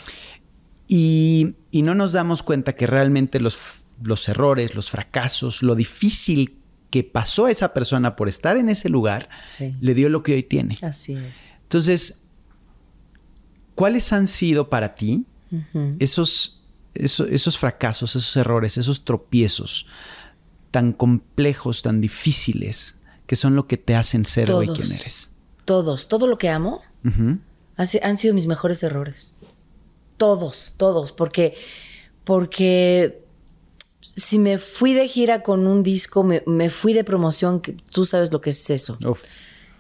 Y, y no nos damos cuenta que realmente los, los errores, los fracasos, lo difícil que pasó esa persona por estar en ese lugar, Sí. le dio lo que hoy tiene. Así es. Entonces, ¿cuáles han sido para ti esos eso- esos fracasos, esos errores, esos tropiezos tan complejos, tan difíciles, que son lo que te hacen ser hoy quien eres. Todos, todo lo que amo han sido mis mejores errores. Todos, todos, porque, porque si me fui de gira con un disco, me, me fui de promoción, que tú sabes lo que es eso. Uf.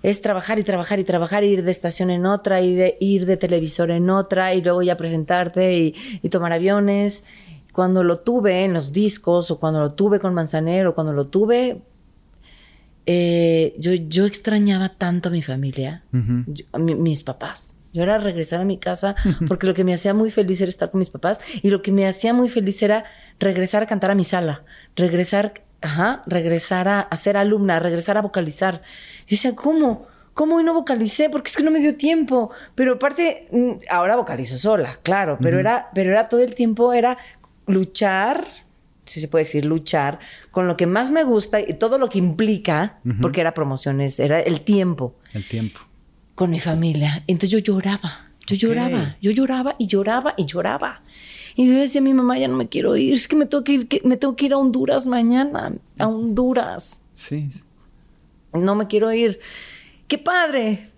Es trabajar y trabajar y trabajar, ir de estación en otra, y de, ir de televisor en otra, y luego ya presentarte y, y tomar aviones. Cuando lo tuve en los discos, o cuando lo tuve con Manzanero, cuando lo tuve, eh, yo, yo extrañaba tanto a mi familia, Ujú. yo- a mi- mis papás. Yo era regresar a mi casa porque lo que me hacía muy feliz era estar con mis papás y lo que me hacía muy feliz era regresar a cantar a mi sala, regresar, ajá, regresar a, a ser alumna, regresar a vocalizar. Yo decía, ¿cómo? ¿Cómo hoy no vocalicé? Porque es que no me dio tiempo. Pero aparte, mm, ahora vocalizo sola, claro, pero, era, pero era todo el tiempo, era luchar, si se puede decir, luchar con lo que más me gusta y todo lo que implica, porque era promociones, era el tiempo El tiempo. con mi familia. Entonces yo lloraba, yo Ok. lloraba, yo lloraba y lloraba y lloraba. Y yo le decía a mi mamá, ya no me quiero ir, es que me tengo que ir, que- me tengo que ir a Honduras mañana, a Honduras. Sí. No me quiero ir. ¡Qué padre!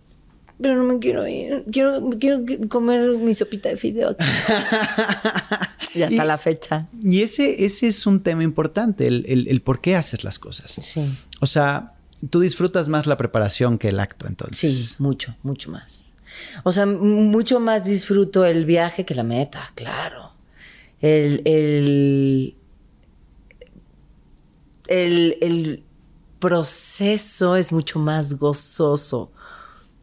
Pero no me quiero ir. Quiero, quiero comer mi sopita de fideo aquí. y hasta Y- la fecha. Y ese, ese es un tema importante, el, el- el por qué haces las cosas. Sí. O sea, tú disfrutas más la preparación que el acto, entonces. Sí, mucho, mucho más. O sea, mucho más disfruto el viaje que la meta, claro. El, el, el, el proceso es mucho más gozoso.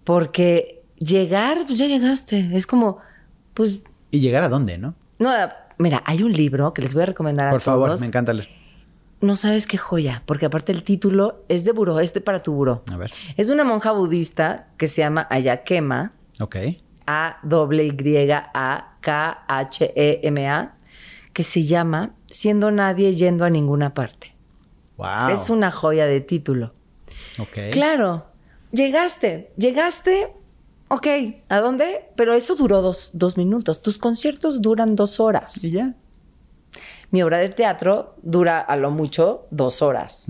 Porque llegar, pues ya llegaste. Es como, pues, ¿Y llegar a dónde, no? no, mira, hay un libro que les voy a recomendar a Por favor, todos. me encanta leer. No sabes qué joya, porque aparte el título es de buró, es de para tu buró. A ver. Es de una monja budista que se llama Ayakema, Ok. A-Y-A-K-H-E-M-A, que se llama Siendo nadie yendo a ninguna parte. Wow. Es una joya de título. Ok. Claro, llegaste, llegaste, ok, ¿a dónde? Pero eso duró dos, dos minutos. Tus conciertos duran dos horas. ¿Y ya? Mi obra de teatro dura a lo mucho dos horas.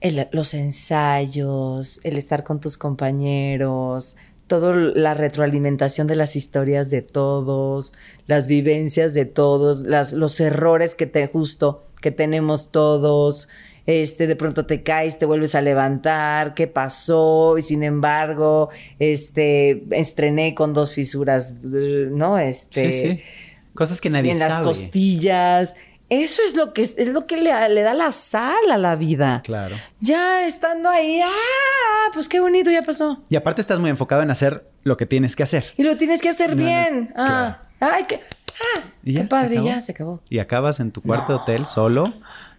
El- los ensayos, el estar con tus compañeros, toda la retroalimentación de las historias de todos, las vivencias de todos, las, los errores que te justo que tenemos todos. Este, de pronto te caes, te vuelves a levantar, qué pasó, y sin embargo, este, estrené con dos fisuras, ¿no? Este, Sí, sí. Cosas que nadie en las sabe. costillas. Eso es lo que es, lo que le, le da la sal a la vida. Claro. Ya estando ahí, ah, pues qué bonito, ya pasó. Y aparte estás muy enfocado en hacer lo que tienes que hacer. Y lo tienes que hacer No, no, bien. ah, ay, qué, ah, Y ya, qué padre, se ya se acabó. Y acabas en tu cuarto hotel solo,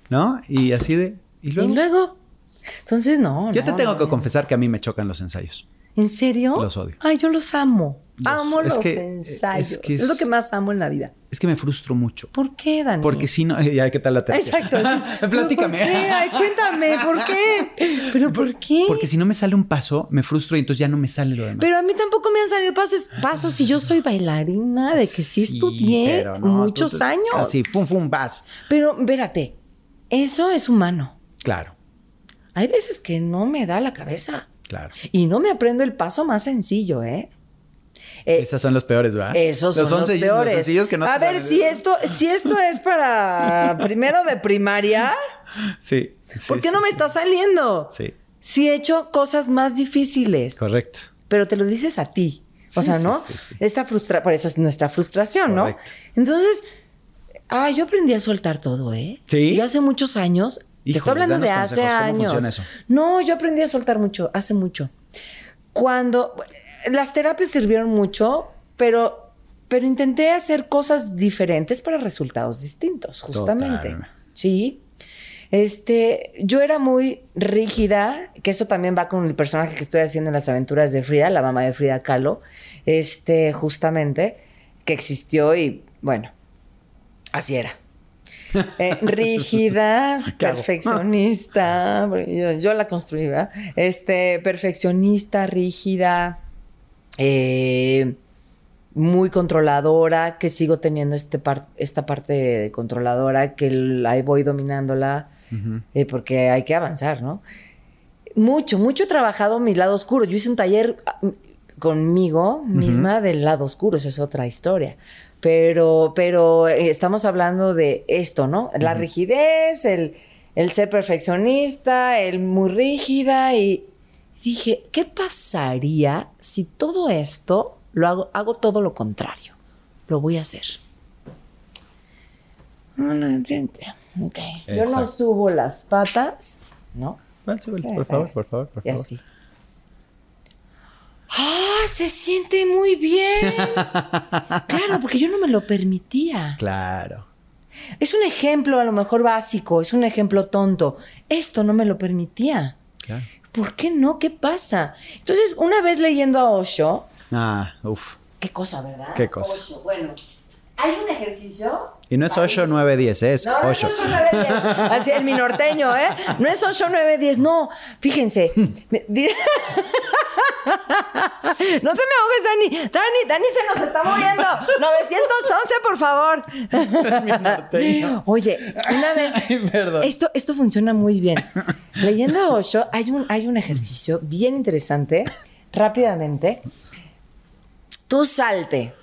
¿no? Y así de... Y luego... Y luego, entonces no. Yo te tengo que confesar que a mí me chocan los ensayos. ¿En serio? Los odio. Ay, yo los amo. Los- amo los que- ensayos. es que es... lo que más amo en la vida. Es que me frustro mucho. ¿Por qué, Dani? Porque si no... Ya, ¿qué tal la terapia? Exacto. Platícame. ¿Por qué? Ay, cuéntame, ¿por qué? ¿Pero por qué? Porque si no me sale un paso, me frustro y entonces ya no me sale lo demás. Pero a mí tampoco me han salido pases, pasos y yo soy bailarina de que sí, estudié no, muchos tú- tú- años. Así, fum, fum, vas. Pero espérate, eso es humano. Claro, Hay veces que no me da la cabeza claro. y no me aprendo el paso más sencillo, ¿eh? Eh, Esas son los peores, ¿verdad? Esos son los, peores. sencillos que no a ver, si esto, si esto es para primero de primaria, Sí. sí, ¿por qué sí, no me sí. está saliendo? Sí, Si he hecho cosas más difíciles. correcto. pero te lo dices a ti. O Sí, sea, sí, ¿no? sí, sí. Esta frustra por eso es nuestra frustración, Correcto. ¿no? Entonces, ah, yo aprendí a soltar todo, ¿eh? ¿Sí? Yo hace muchos años, te Híjoles, estoy hablando de hace consejos, ¿cómo años. eso? No, yo aprendí a soltar mucho, hace mucho. Cuando las terapias sirvieron mucho, pero pero intenté hacer cosas diferentes para resultados distintos, justamente. Total. Sí. Este, yo era muy rígida, que eso también va con el personaje que estoy haciendo en las aventuras de Frida, la mamá de Frida Kahlo, este, justamente, que existió y bueno, así era. Eh, rígida, perfeccionista, yo, yo la construí, ¿verdad? Este, perfeccionista, rígida, eh, muy controladora, que sigo teniendo este par- esta parte de controladora, que ahí voy dominándola, eh, porque hay que avanzar, ¿no? Mucho, mucho he trabajado mi lado oscuro. Yo hice un taller conmigo misma del lado oscuro, esa es otra historia. Pero, pero eh, estamos hablando de esto, ¿no? La rigidez, el, el ser perfeccionista, el muy rígida y dije, ¿qué pasaría si todo esto lo hago, hago todo lo contrario? Lo voy a hacer. No, no. Yo no subo las patas, ¿no? Por favor, por favor, por Y favor. así. ¡Ah! Se siente muy bien. claro, porque yo no me lo permitía. Claro. Es un ejemplo a lo mejor básico, es un ejemplo tonto. Esto no me lo permitía. Claro. ¿Por qué no? ¿Qué pasa? Entonces, una vez leyendo a Osho, Ah, uff. qué cosa, ¿verdad? Qué cosa. Osho, bueno, hay un ejercicio. Y no es 8, 9, 10, es No, no 8. es 8, 9, 10. Así el mi norteño, ¿eh? No es 8, 9, 10. No, fíjense. Me- di- No te me ahogues, Dani. Dani, Dani se nos está muriendo. 911, por favor. Oye, una vez. Ay, perdón. Esto, esto funciona muy bien. Leyendo a Osho, hay un, hay un ejercicio bien interesante. Rápidamente. Tú salte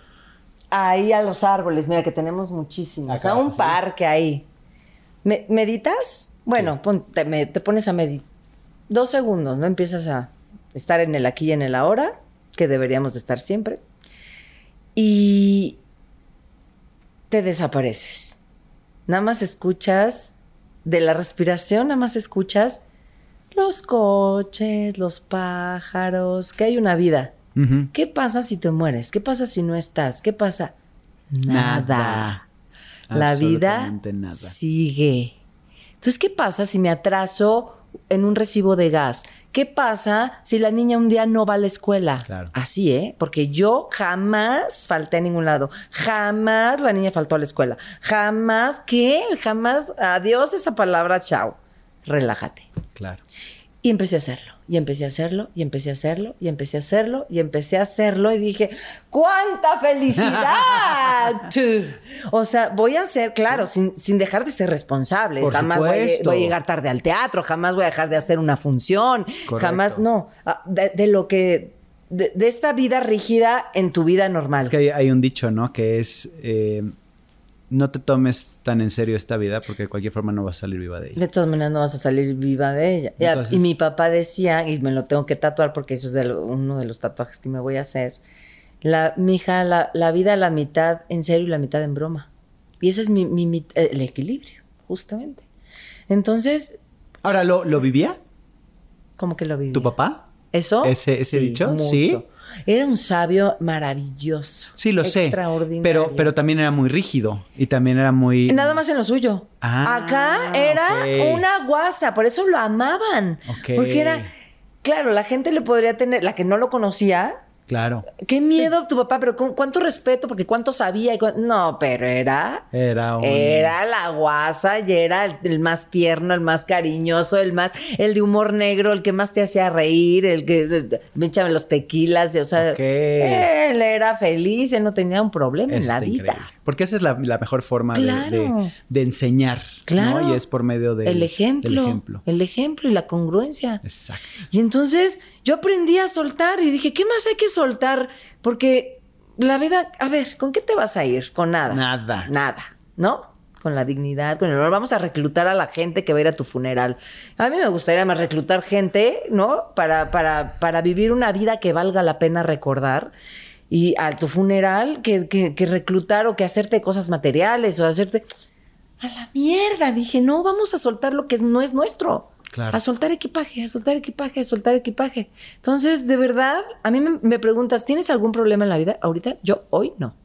ahí a los árboles. Mira que tenemos muchísimos. Acá a un abajo, sí. parque ahí. Me- ¿Meditas? Bueno, me- te pones a meditar. Dos segundos, ¿no? Empiezas a estar en el aquí y en el ahora, que deberíamos de estar siempre. Y te desapareces. Nada más escuchas de la respiración, nada más escuchas los coches, los pájaros, que hay una vida. ¿Qué pasa si te mueres? ¿Qué pasa si no estás? ¿Qué pasa? Nada. La vida nada. sigue. Entonces, ¿qué pasa si me atraso en un recibo de gas? ¿Qué pasa si la niña un día no va a la escuela? Claro. Así, ¿eh? Porque yo jamás falté a ningún lado. Jamás la niña faltó a la escuela. Jamás, ¿qué? Jamás, adiós esa palabra, chao. Relájate. Claro. Y empecé a hacerlo, y empecé a hacerlo, y empecé a hacerlo, y empecé a hacerlo, y empecé a hacerlo, y dije, ¡cuánta felicidad! o sea, voy a hacer, claro, sin, sin dejar de ser responsable. Por jamás voy a, supuesto. voy a llegar tarde al teatro, jamás voy a dejar de hacer una función, Correcto. jamás, no. Ah, De, de lo que, de, de esta vida rígida en tu vida normal. Es que hay, hay un dicho, ¿no? Que es, eh, no te tomes tan en serio esta vida porque de cualquier forma no vas a salir viva de ella. De todas maneras no vas a salir viva de ella. Entonces- y mi papá decía, y me lo tengo que tatuar porque eso es de lo- uno de los tatuajes que me voy a hacer. La, mija, la, la vida la mitad en serio y la mitad en broma. Y ese es mi, mi- mi- el equilibrio, justamente. Entonces, Ahora, ¿lo, lo vivía ¿cómo que lo viví? tu papá? ¿Eso? ¿Ese- ese dicho? Sí. Era un sabio maravilloso. Sí, lo sé. Extraordinario. Pero, pero también era muy rígido y también era muy... Nada más en lo suyo. Ah, Acá era una guasa, por eso lo amaban. Ok. Porque era, claro, la gente le podría tener, la que no lo conocía, Claro. qué miedo tu papá, pero con cuánto respeto, porque cuánto sabía. y cuán- No, pero era, Era un... era la guasa y era el, el más tierno, el más cariñoso, el más, el de humor negro, el que más te hacía reír, el que me echaba los tequilas, o sea, Ok. él era feliz, él no tenía un problema en la vida. increíble. Porque esa es la, la mejor forma de- Claro. de, de enseñar. Claro. ¿no? Y es por medio del, el ejemplo, del ejemplo. El ejemplo y la congruencia. Exacto. Y entonces yo aprendí a soltar y dije, ¿qué más hay que soltar? Porque la vida, a ver, ¿con qué te vas a ir? Con nada. Nada. Nada, ¿no? Con la dignidad, con el honor. Vamos a reclutar a la gente que va a ir a tu funeral. A mí me gustaría más reclutar gente, ¿no? Para, para, para vivir una vida que valga la pena recordar. Y a tu funeral, que, que, que reclutar o que hacerte cosas materiales o hacerte. A la mierda. Dije, no, vamos a soltar lo que no es nuestro. Claro. A soltar equipaje, a soltar equipaje, a soltar equipaje. Entonces, de verdad, a mí me, me preguntas, ¿tienes algún problema en la vida? Ahorita, yo hoy no.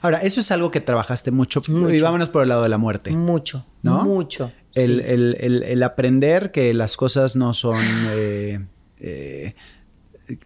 Ahora, eso es algo que trabajaste mucho. Mucho. Y vámonos por el lado de la muerte. Mucho, ¿No? mucho. El, sí. el- el- el aprender que las cosas no son eh, eh,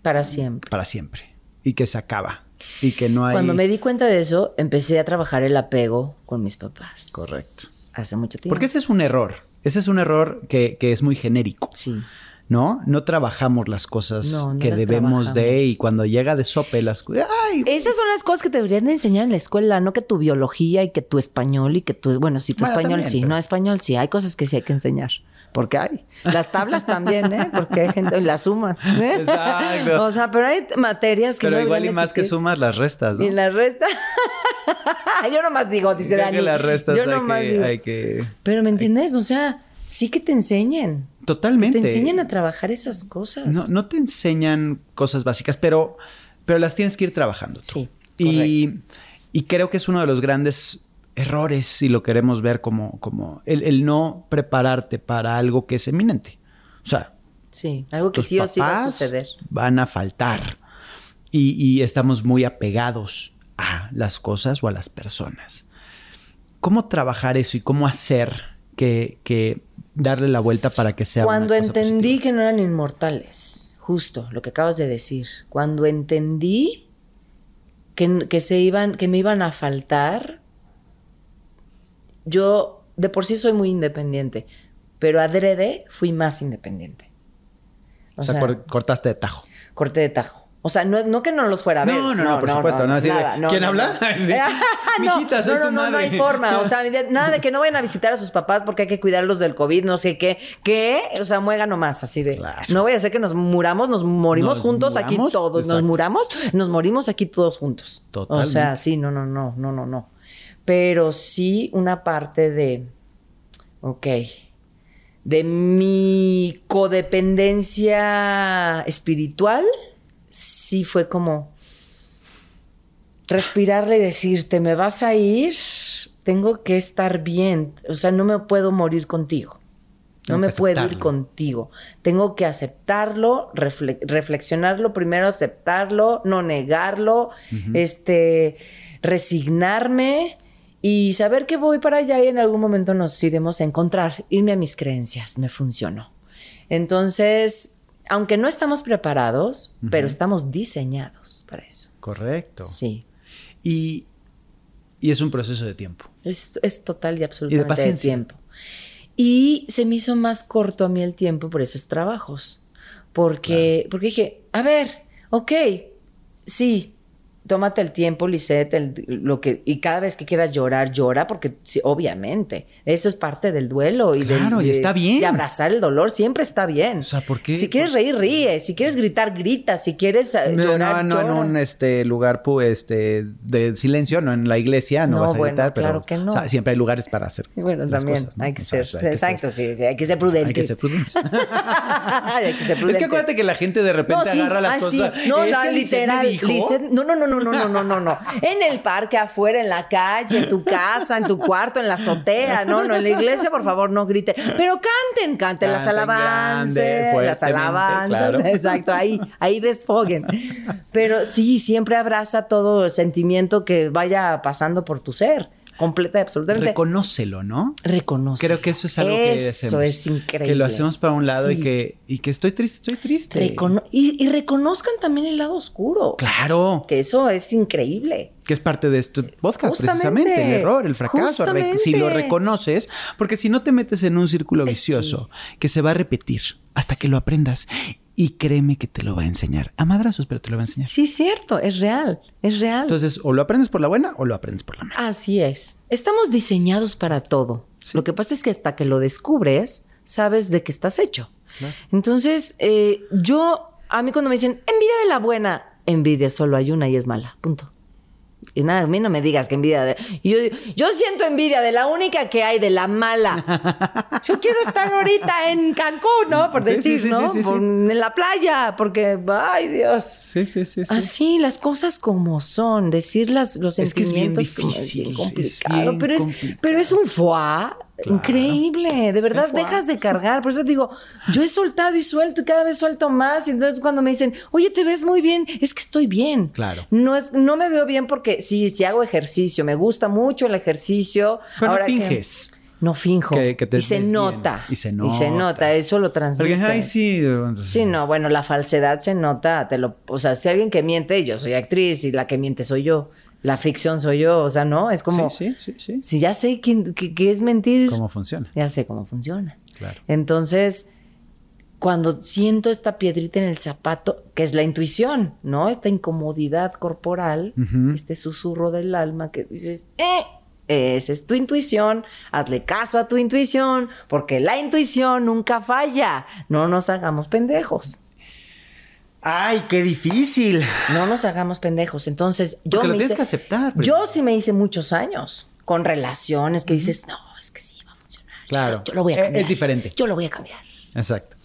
Para siempre. para siempre. Y que se acaba. Y que no hay... Cuando me di cuenta de eso, empecé a trabajar el apego con mis papás. Correcto. Hace mucho tiempo. Porque ese es un error. Ese es un error que, que es muy genérico. Sí. ¿no? No trabajamos las cosas No, no que las debemos de y cuando llega de sope las... ¡Ay! Esas son las cosas que te deberían de enseñar en la escuela, no que tu biología y que tu español y que tu, bueno, sí, tu Bueno, español también, sí, pero- no español sí, hay cosas que sí hay que enseñar. Porque hay. Las tablas también, ¿eh? Porque hay gente, y las sumas. ¿eh? Exacto. O sea, pero hay materias que Pero no igual y más que sumas las restas, ¿no? Y la resta. Yo nomás digo, dice Creo Dani. que las restas Yo hay nomás que, digo. hay que... Pero ¿me entiendes? O sea, sí que te enseñen. Que Totalmente. te enseñen a trabajar esas cosas. No, no te enseñan cosas básicas, pero, pero las tienes que ir trabajando. tú. Sí, Y, y creo que es uno de los grandes errores, si lo queremos ver como, como el, el no prepararte para algo que es eminente. O sea, Sí, algo que tus sí o sí va a suceder. Van a faltar. Y, y estamos muy apegados a las cosas o a las personas. ¿Cómo trabajar eso y cómo hacer que, que darle la vuelta para que sea una Cuando cosa entendí positiva? que no eran inmortales, justo lo que acabas de decir, cuando entendí que, que se iban, que me iban a faltar, yo de por sí soy muy independiente, pero adrede fui más independiente. O sea, cor- cortaste de tajo. corté de tajo. O sea, no, no que no los fuera a ver. No, no, no, por supuesto, no, así de, ¿quién habla? Sí. no, Mijita, soy no, no, tu no, no hay forma. O sea, nada de que no vayan a visitar a sus papás porque hay que cuidarlos del COVID, no sé qué. ¿Qué? O sea, muega nomás, así de. Claro. No vaya a ser que nos muramos, nos morimos Nos juntos aquí todos. Nos muramos, nos morimos aquí todos juntos. O Totalmente. sea, sí, no, no, no, no, no, no. Pero sí una parte de. Ok. De mi codependencia espiritual, sí fue como respirarle y decir, te me vas a ir, tengo que estar bien, o sea, no me puedo morir contigo. No me puedo ir contigo. Tengo que aceptarlo, refle- reflexionarlo primero, aceptarlo, no negarlo, este, resignarme y saber que voy para allá y en algún momento nos iremos a encontrar. Irme a mis creencias, me funcionó. Entonces, aunque no estamos preparados, pero estamos diseñados para eso. Correcto. Sí. Y, y es un proceso de tiempo. Es, es total y absolutamente de paciencia. tiempo. Y se me hizo más corto a mí el tiempo por esos trabajos. Porque, porque dije, a ver, ok, sí, tómate el tiempo, Lisette, el- lo que, y cada vez que quieras llorar, llora, porque sí, obviamente, eso es parte del duelo. Y del- Claro, y de- está bien. Y abrazar el dolor siempre está bien. O sea, ¿por qué? Si quieres reír, ríe. Si quieres gritar, grita. Si quieres eh, No, llorar, no, en llora. un este, lugar pu- este, de silencio, no en la iglesia, no, No, vas a bueno, gritar, pero claro que no. o sea, siempre hay lugares para hacer. Bueno, las también cosas, ¿no? hay que O sea, ser. que exacto, sí, sí, hay que ser prudentes. Hay que ser prudentes. hay que ser Es prudentes. que acuérdate que la gente de repente sí, agarra las sí. cosas. No, es no, que Lisette me literal. dijo. Lisette- no, no, no, no, no, no, no, no, no. En el parque, afuera, en la calle, en tu casa, en tu cuarto, en la azotea. No, no, en la iglesia, por favor, no griten. Pero canten, canten las alabanzas. grande, las alabanzas. claro. Exacto, ahí, ahí desfoguen. Pero sí, siempre abraza todo sentimiento que vaya pasando por tu ser. Completa y absolutamente. Reconócelo, ¿no? Reconoce. Creo que eso es algo que Eso hacemos. es increíble. Que lo hacemos para un lado y Sí. que, y que estoy triste, estoy triste. Recono- y, y reconozcan también el lado oscuro. Claro, Que eso es increíble. que es parte de este podcast Justamente. precisamente, el error, el fracaso. Si lo reconoces, porque si no te metes en un círculo Eh, vicioso que se va a repetir hasta que lo aprendas. Y créeme que te lo va a enseñar. A madrazos, pero te lo va a enseñar. Sí, cierto, es real, es real. Entonces, o lo aprendes por la buena o lo aprendes por la mala. Así es. Estamos diseñados para todo. Sí. Lo que pasa es que hasta que lo descubres, sabes de qué estás hecho. Entonces, eh, yo, a mí cuando me dicen envidia de la buena, envidia solo hay una y es mala. Punto. Y nada, a mí no me digas que envidia de. Yo, yo siento envidia de la única que hay, de la mala. Yo quiero estar ahorita en Cancún, ¿no? Por sí, decir, sí, ¿no? sí. Por- en la playa, porque, ay Dios. Sí, sí, sí. sí. Así, las cosas como son, decir las, los Es que es bien sentimientos como difícil, bien es bien pero, es, complicado. pero es un foie Claro. increíble, de verdad, dejas de cargar, por eso digo, yo he soltado y suelto y cada vez suelto más, y entonces cuando me dicen, oye, te ves muy bien, es que estoy bien. Claro. No, es, no me veo bien porque sí, sí hago ejercicio, me gusta mucho el ejercicio. Pero no ahora que- finges. no finjo. Que- que te y se nota. Y se Y se nota. nota, eso lo transmite. Porque, ay, sí. Sí, no, bueno, la falsedad se nota, te lo, o sea, si alguien que miente, yo soy actriz y la que miente soy yo, la ficción soy yo, o sea, no, es como, Sí, sí, sí, sí. si ya sé quién- que, que es mentir, ¿Cómo funciona? ya sé cómo funciona. Claro. Entonces, cuando siento esta piedrita en el zapato, que es la intuición, ¿no? Esta incomodidad corporal, este susurro del alma que dices, ¡eh! Esa es tu intuición, hazle caso a tu intuición, porque la intuición nunca falla. No nos hagamos pendejos. ¡Ay, qué difícil! No nos hagamos pendejos. Entonces, yo Porque lo me tienes hice- que aceptar. Yo sí me hice muchos años con relaciones que dices, no, es que sí va a funcionar. Claro. Yo, lo voy a Es- cambiar. es diferente. Yo lo voy a cambiar. Exacto.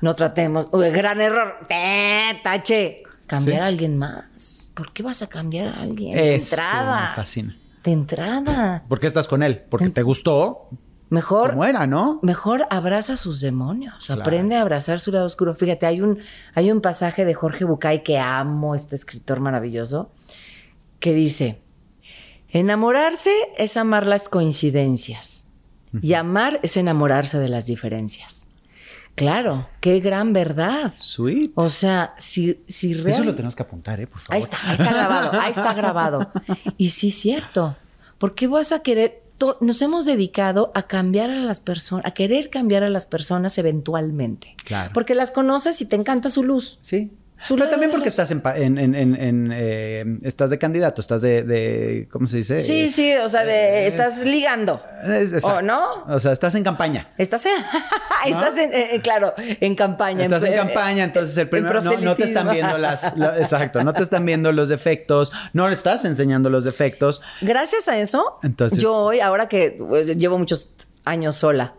No tratemos. Uy, gran error. ¡Te, tache! Cambiar Sí. a alguien más. ¿Por qué vas a cambiar a alguien? De Eso entrada. me fascina. De entrada. ¿Por qué estás con él? Porque te gustó. Mejor. ¿Cómo era, no? Mejor abraza sus demonios, Claro. aprende a abrazar su lado oscuro. Fíjate, hay un, hay un pasaje de Jorge Bucay que amo, este escritor maravilloso, que dice, enamorarse es amar las coincidencias y amar es enamorarse de las diferencias. Claro, qué gran verdad. Sweet. O sea, si, si Eso lo tenemos que apuntar, ¿eh? Por favor. Ahí está, ahí está grabado, ahí está grabado. Y sí es cierto. ¿Por qué vas a querer? To- Nos hemos dedicado a cambiar a las personas, a querer cambiar a las personas eventualmente. Claro. Porque las conoces y te encanta su luz. Sí. Pero lado también porque estás en, en, en- eh, estás de candidato, estás de, de- ¿cómo se dice? Sí, sí, o sea, de, estás ligando. Es-. ¿O no? O sea, estás en campaña. Estás en, estás en, eh, eh, claro, en campaña. Estás en eh, campaña, entonces el primero no, no te están viendo las, exacto, no te están viendo los defectos, no le estás enseñando los defectos. Gracias a eso, Entonces- yo hoy, ahora que eh, llevo muchos años sola,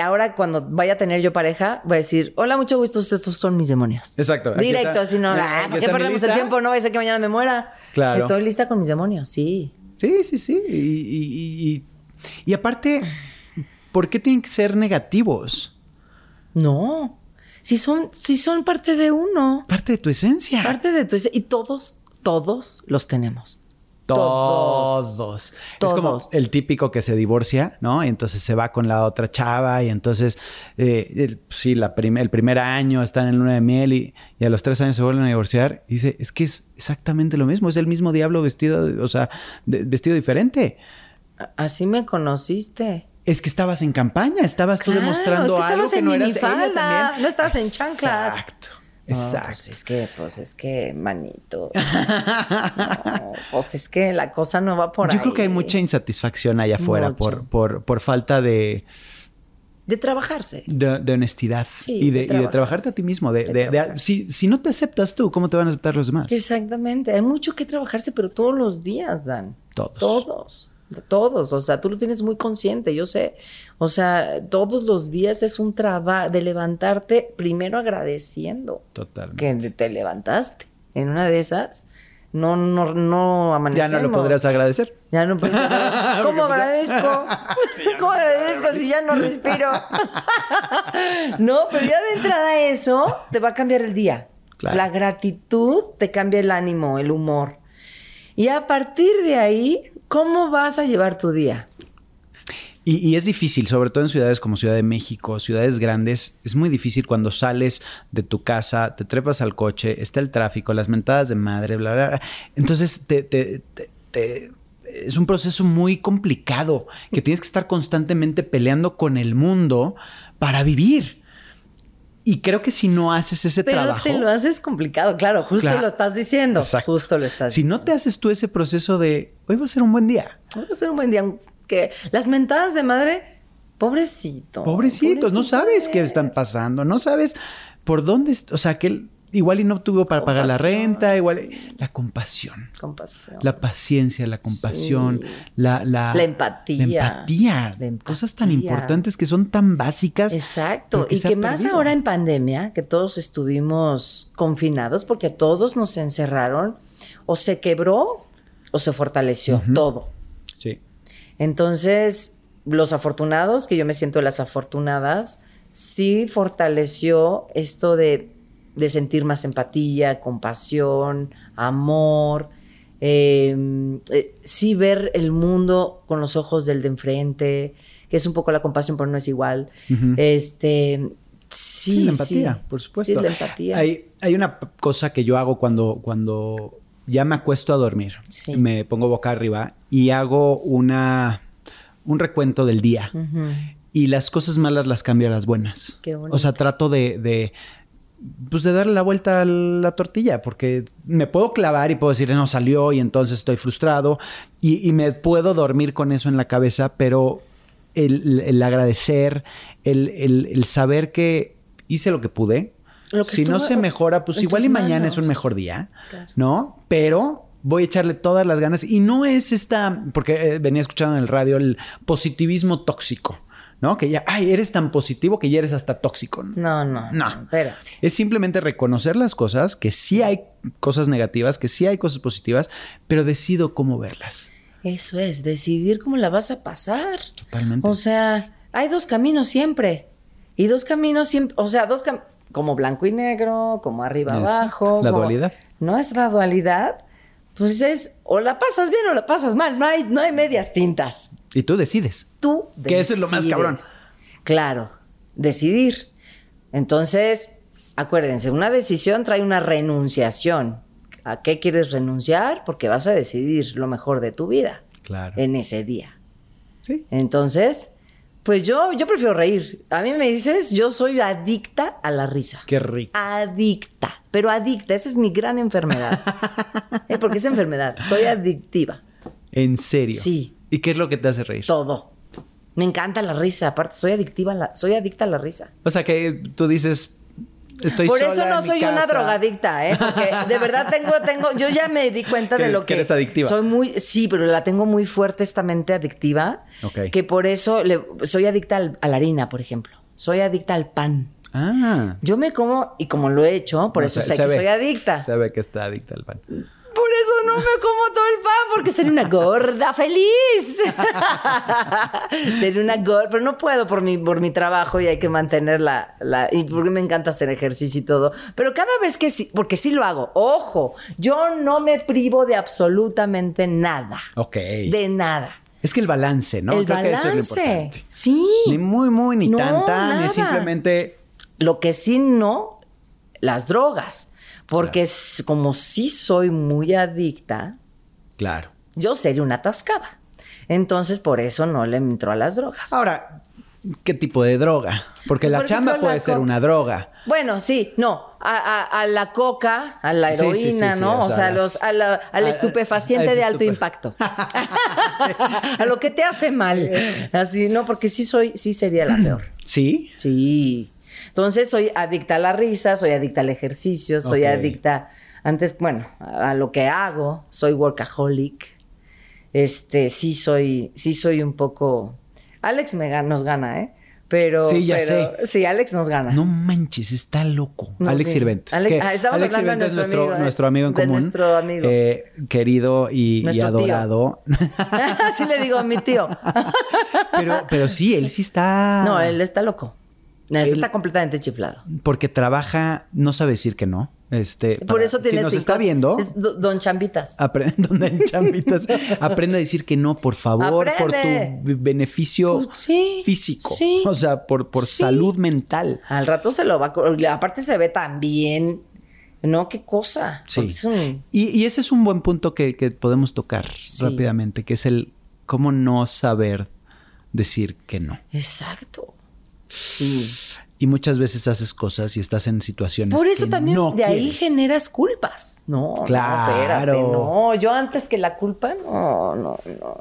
ahora cuando vaya a tener yo pareja, voy a decir, hola, mucho gusto, estos son mis demonios. Exacto. Directo, así no, ah, ¿por qué perdemos el tiempo? No vaya a ser que mañana me muera. Claro. Estoy lista con mis demonios, sí. Sí, sí, sí. Y, y- y- y aparte, ¿por qué tienen que ser negativos? No. Si son, si son parte de uno, Parte de tu esencia. parte de tu... Y todos, todos los tenemos. Todos. Todos. Es como el típico que se divorcia, ¿no? Y entonces se va con la otra chava y entonces, eh, el- sí, la prim- el primer año están en luna de miel y, y a los tres años se vuelven a divorciar. Y dice, es que es exactamente lo mismo, es el mismo diablo vestido, o sea, de- vestido diferente. Así me conociste. Es que estabas en campaña, estabas tú demostrando es que algo estabas que en no eras ella también. no estabas en chanclas. Exacto. No, Exacto. pues es que, pues es que, manito. No, pues es que la cosa no va por Yo ahí. creo que hay mucha insatisfacción allá afuera por, por, por falta de, De trabajarse. de, de honestidad Sí, y, de de, y de trabajarte a ti mismo. De, si, si no te aceptas tú, ¿cómo te van a aceptar los demás? Exactamente. Hay mucho que trabajarse, pero todos los días, Dan. Todos. Todos. Todos. O sea, tú lo tienes muy consciente, yo sé. O sea, todos los días es un trabajo de levantarte primero agradeciendo Totalmente. que te levantaste. En una de esas, no, no, no Ya amanecemos. no lo podrías agradecer. Ya no puedo. ¿Cómo Porque, pues, agradezco? ¿Cómo agradezco si ya no respiro? no, pero ya de entrada eso te va a cambiar el día. Claro. La gratitud te cambia el ánimo, el humor. Y a partir de ahí, ¿cómo vas a llevar tu día? Y, es difícil, sobre todo en ciudades como Ciudad de México, ciudades grandes, es muy difícil cuando sales de tu casa, te trepas al coche, está el tráfico, las mentadas de madre, bla, bla. Entonces, es un proceso muy complicado, que tienes que estar constantemente peleando con el mundo para vivir. Y creo que si no haces ese Pero trabajo... te lo haces complicado, claro, justo Claro. lo estás diciendo. Exacto. Justo lo estás Si diciendo. no te haces tú ese proceso de, hoy va a ser un buen día. Va a ser un buen día. Que las mentadas de madre, pobrecito. Pobrecitos, no pobrecito sabes qué están pasando, no sabes por dónde, o sea, que él igual y no tuvo para pagar la renta, igual sí. la compasión, Compasión. la paciencia, la compasión, Sí. la, la, La empatía. la empatía, La cosas tan importantes que son tan básicas. Exacto. que Y que más perdido. ahora en pandemia, que todos estuvimos confinados, porque todos nos encerraron, o se quebró o se fortaleció, todo. Sí. Entonces, los afortunados, que yo me siento de las afortunadas, sí fortaleció esto de, de sentir más empatía, compasión, amor, eh, eh, sí ver el mundo con los ojos del de enfrente, que es un poco la compasión, pero no es igual. Este, sí, Sí, la empatía, sí. por supuesto. Sí, la empatía. Hay, hay una cosa que yo hago cuando, cuando ya me acuesto a dormir. Sí. Me pongo boca arriba y hago una, un recuento del día. Y las cosas malas las cambio a las buenas. Qué. O sea, trato de, de, pues de darle la vuelta a la tortilla, porque me puedo clavar y puedo decir, no salió y entonces estoy frustrado y, y me puedo dormir con eso en la cabeza, pero el, el agradecer, el, el, el saber que hice lo que pude. Lo que si no se mejora, pues igual y mañana manos. es un mejor día, Claro. ¿no? Pero voy a echarle todas las ganas. Y no es esta, porque eh, venía escuchando en el radio el positivismo tóxico, ¿no? Que ya, ay, eres tan positivo que ya eres hasta tóxico. No, no, No. no. Espérate. Es simplemente reconocer las cosas, que sí hay cosas negativas, que sí hay cosas positivas, pero decido cómo verlas. Eso es, decidir cómo la vas a pasar. Totalmente. O sea, hay dos caminos siempre. Y dos caminos siempre, o sea, dos caminos, como blanco y negro, como arriba Exacto. abajo. La como- dualidad. No es la dualidad. Pues es, o la pasas bien o la pasas mal. No hay, no hay medias tintas. Y tú decides. Tú Que eso es lo más decides. cabrón. Claro, decidir. Entonces, acuérdense, una decisión trae una renunciación. ¿A qué quieres renunciar? Porque vas a decidir lo mejor de tu vida Claro. en ese día. Sí. Entonces, pues yo, yo prefiero reír. A mí me dices, yo soy adicta a la risa. Qué rico. Adicta, pero adicta, esa es mi gran enfermedad. Eh, Porque es enfermedad, soy adictiva. En serio. Sí. ¿Y qué es lo que te hace reír? Todo. Me encanta la risa, aparte soy adictiva, a la, soy adicta a la risa. O sea, que tú dices, estoy Por sola eso no soy una drogadicta, ¿eh? Porque de verdad tengo, tengo, yo ya me di cuenta de lo que que, eres adictiva. Soy muy, sí, pero la tengo muy fuerte esta mente adictiva. Ok. Que por eso le- soy adicta al- a la harina, por ejemplo. Soy adicta al pan. Ah. Yo me como, y como lo he hecho, por No, eso se- sé se que ve. soy adicta. Se ve que está adicta al pan. Eso no me como todo el pan, porque sería una gorda feliz. sería una gorda, pero no puedo por mi, por mi trabajo y hay que mantener la, la- Y porque me encanta hacer ejercicio y todo. Pero cada vez que sí, porque sí lo hago, ojo, yo no me privo de absolutamente nada. Ok. De nada. Es que el balance, ¿no? el Creo que eso es lo balance. importante. sí. Ni muy, muy, ni No, tan, tan. nada. Es simplemente. Lo que sí no, las drogas. Porque como sí soy muy adicta, Claro. yo sería una atascada. Entonces, por eso no le entro a las drogas. Ahora, ¿qué tipo de droga? Porque la chamba puede la ser una droga. Bueno, sí, no, a, a- a la coca, a la sí, heroína, sí, sí, ¿no? o o sea, los, a la- al estupefaciente de alto estupe- impacto. a lo que te hace mal. Así, no, porque sí soy, sí sería la peor. ¿Sí? Sí. Entonces soy adicta a la risa, soy adicta al ejercicio, soy adicta, antes, bueno, a, a lo que hago, soy workaholic. Este, sí soy, sí soy un poco. Alex me gana, nos gana, ¿eh? Pero. Sí, ya pero- sé. Sí, Alex nos gana. No manches, está loco. No, Alex sí. Sirvent. Alex- ah, estamos Alex hablando de Sirvent es nuestro nuestro, amigo, ¿eh? nuestro amigo en De común. nuestro amigo. eh, querido y, Nuestro adorado. Así le digo a mi tío. pero, pero sí, él sí está. No, él está loco. Está completamente chiflado. Porque trabaja, no sabe decir que no. Este, Por para- eso tiene Si nos está viendo, es do- Don Chambitas. aprende, hay chambitas, aprende a decir que no, por favor, Aprende. por tu beneficio Pues sí, físico. sí. O sea, por, por Sí. salud mental. Al rato se lo va a... Aparte se ve tan bien. ¿No? ¿Qué cosa? Sí. Porque es un- Y, y ese es un buen punto que, que podemos tocar rápidamente, que es el cómo no saber decir que no. Exacto. Sí. Y muchas veces haces cosas y estás en situaciones Por eso que también no de ahí generas culpas. No, Claro. no, espérate, no. Yo antes que la culpa, no, no, no,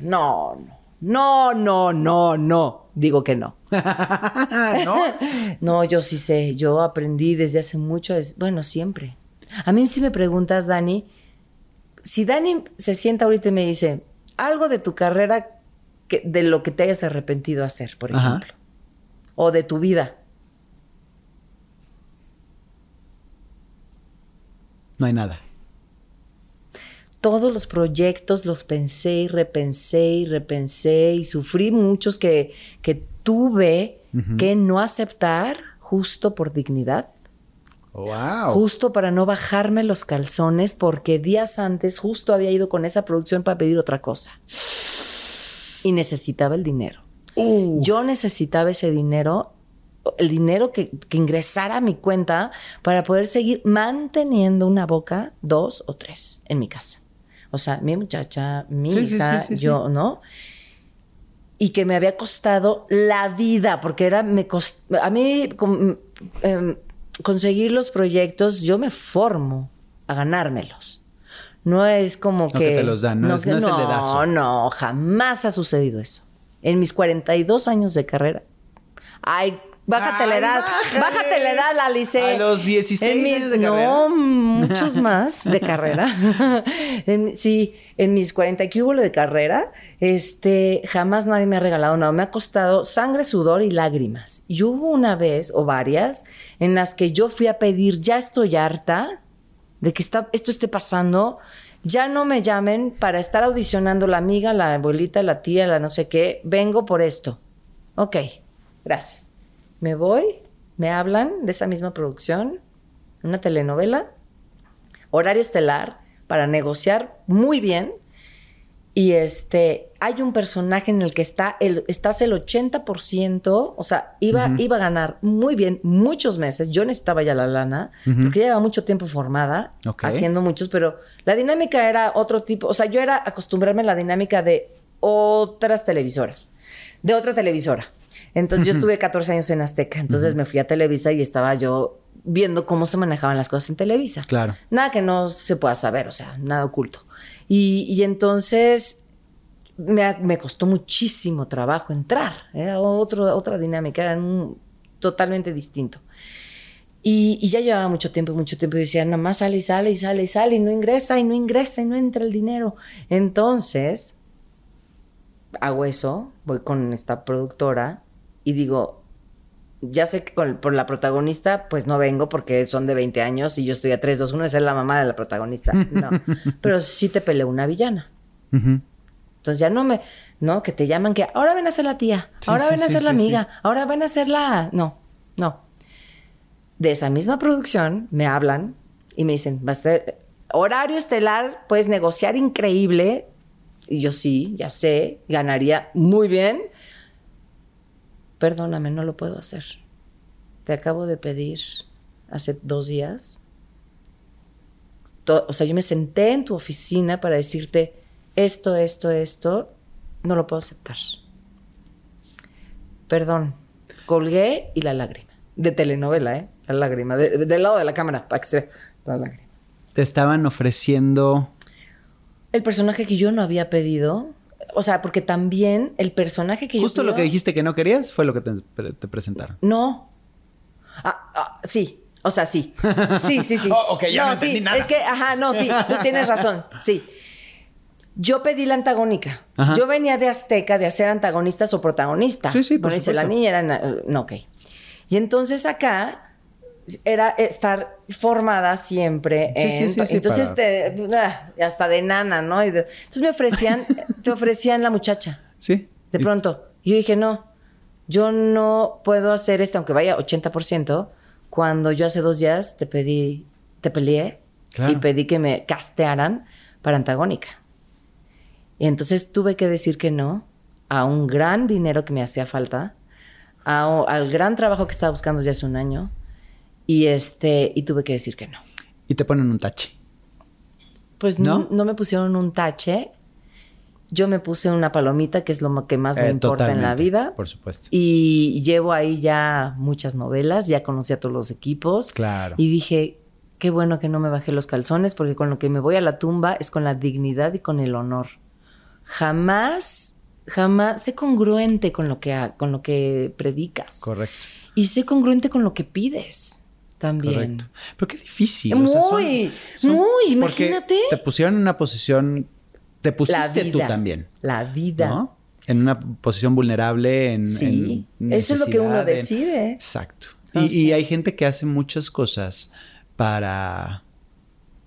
no, no, no, no, no, no. Digo que no. ¿No? No, yo sí sé. Yo aprendí desde hace mucho, bueno, siempre. A mí si me preguntas, Dani, si Dani se sienta ahorita y me dice algo de tu carrera que, de lo que te hayas arrepentido hacer, por Ajá. O de tu vida, No hay nada. todos los proyectos los pensé y repensé y repensé y sufrí muchos que, que tuve que no aceptar justo por dignidad. Wow. Justo para no bajarme los calzones porque días antes justo había ido con esa producción para pedir otra cosa. Y necesitaba el dinero. Uh. Yo necesitaba ese dinero, el dinero que, que ingresara a mi cuenta para poder seguir manteniendo una boca, dos o tres, en mi casa. O sea, mi muchacha, mi Sí, hija, sí, sí, sí. yo, ¿no? y que me había costado la vida, porque era, me cost... a mí com- em, conseguir los proyectos, yo me formo a ganármelos. No es como No que... que te los dan, no es- que- no es el dedazo. no, jamás ha sucedido eso. En mis 42 años de carrera. Ay, bájate la edad. Bájate la edad, Alice. A los 16 En mis- años de no, carrera. muchos más de carrera. En- sí, en mis 40 que hubo de carrera, este, jamás nadie me ha regalado nada. Me ha costado sangre, sudor y lágrimas. Y hubo una vez o varias en las que yo fui a pedir, ya estoy harta de que está, esto esté pasando. Ya no me llamen para estar audicionando la amiga, la abuelita, la tía, la no sé qué. Vengo por esto. Ok, gracias. Me voy, me hablan de esa misma producción, una telenovela, horario estelar, para negociar muy bien. Y este, hay un personaje en el que está el, estás el 80%, o sea, iba, iba a ganar muy bien muchos meses. Yo necesitaba ya la lana, porque llevaba mucho tiempo formada, haciendo muchos, pero la dinámica era otro tipo. O sea, yo era acostumbrarme a la dinámica de otras televisoras, de otra televisora. Entonces, yo estuve 14 años en Azteca, entonces me fui a Televisa y estaba yo viendo cómo se manejaban las cosas en Televisa. Claro. Nada que no se pueda saber, o sea, nada oculto. Y, entonces me, costó muchísimo trabajo entrar. Era otro, otra dinámica, era totalmente distinto. Y, y ya llevaba mucho tiempo, mucho tiempo. Y decía, nada más sale y sale y sale y sale y no ingresa y no ingresa y no entra el dinero. Entonces, hago eso, voy con esta productora y digo, ya sé que con- por la protagonista, pues no vengo porque son de 20 años y yo estoy a 3, 2, 1 de ser la mamá de la protagonista. No. Pero sí te peleó una villana. Entonces ya no me, no, que te llaman que ahora ven a ser la tía, Sí, ahora sí, ven a sí, ser la amiga, ahora ven a ser la. No, no. De esa misma producción me hablan y me dicen, va a ser horario estelar, puedes negociar increíble. Y yo sí, ya sé, ganaría muy bien. Perdóname, no lo puedo hacer. Te acabo de pedir hace dos días. To- o sea, yo me senté en tu oficina para decirte esto, esto, esto, no lo puedo aceptar. Perdón. Colgué y la lágrima. De telenovela, ¿eh? La lágrima. De- de- del lado de la cámara, para que se vea la lágrima. Te estaban ofreciendo. El personaje que yo no había pedido. O sea, porque también el personaje que Justo yo lo pido- que dijiste que no querías fue lo que te, te presentaron. No. Ah, ah, sí. O sea, sí. Sí, sí, sí. Oh, ok, ya no entendí sí. nada. Es que, ajá, no, sí. Tú tienes razón. Sí. Yo pedí la antagónica. Ajá. Yo venía de Azteca de hacer antagonistas o protagonistas. Sí, sí, por Bueno, dice, la niña era... na- No, ok. Y entonces acá era estar formada siempre Sí, sí, en... sí, sí, entonces, para- te- ah, hasta de nana, ¿no? Y de- entonces me ofrecían, te ofrecían la muchacha. Sí. De pronto. Y yo dije, no, yo no puedo hacer esto, aunque vaya 80%, cuando yo hace dos días te pedí, te peleé Claro. y pedí que me castearan para antagónica. Y entonces tuve que decir que no a un gran dinero que me hacía falta, a- al gran trabajo que estaba buscando desde hace un año, y, este, y tuve que decir que no. Y te ponen un tache. Pues ¿No? no, me pusieron un tache, yo me puse una palomita, que es lo que más me Eh, importa en la vida. Por supuesto. Y llevo ahí ya muchas novelas, ya conocí a todos los equipos. Claro. Y dije, qué bueno que no me bajé los calzones, porque con lo que me voy a la tumba es con la dignidad y con el honor. Jamás, jamás, sé congruente con lo que, ha- con lo que predicas. Correcto. Y sé congruente con lo que pides también. Correcto. Pero qué difícil. o sea, son- Muy, son- muy, imagínate. Te pusieron en una posición. Te pusiste tú también. La vida. ¿No? En una posición vulnerable, en. Sí, en eso es lo que uno en- decide. Exacto. O Y, y hay gente que hace muchas cosas para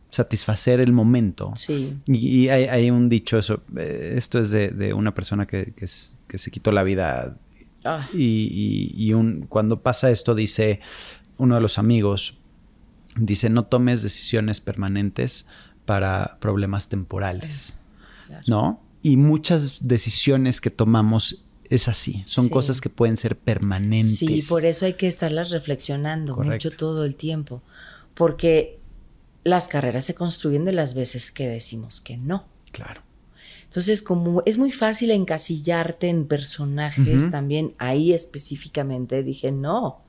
satisfacer el momento. Sí. Y, y hay, hay un dicho, eso, eh, esto es de, de una persona que, que es- que se quitó la vida Ah, y, y- y un, cuando pasa esto dice uno de los amigos, dice no tomes decisiones permanentes para problemas temporales, claro. ¿no? Y muchas decisiones que tomamos es así, son Sí. cosas que pueden ser permanentes. Sí, por eso hay que estarlas reflexionando Correcto. mucho todo el tiempo. Porque las carreras se construyen de las veces que decimos que no. Claro. Entonces, como es muy fácil encasillarte en personajes también, ahí específicamente dije, no,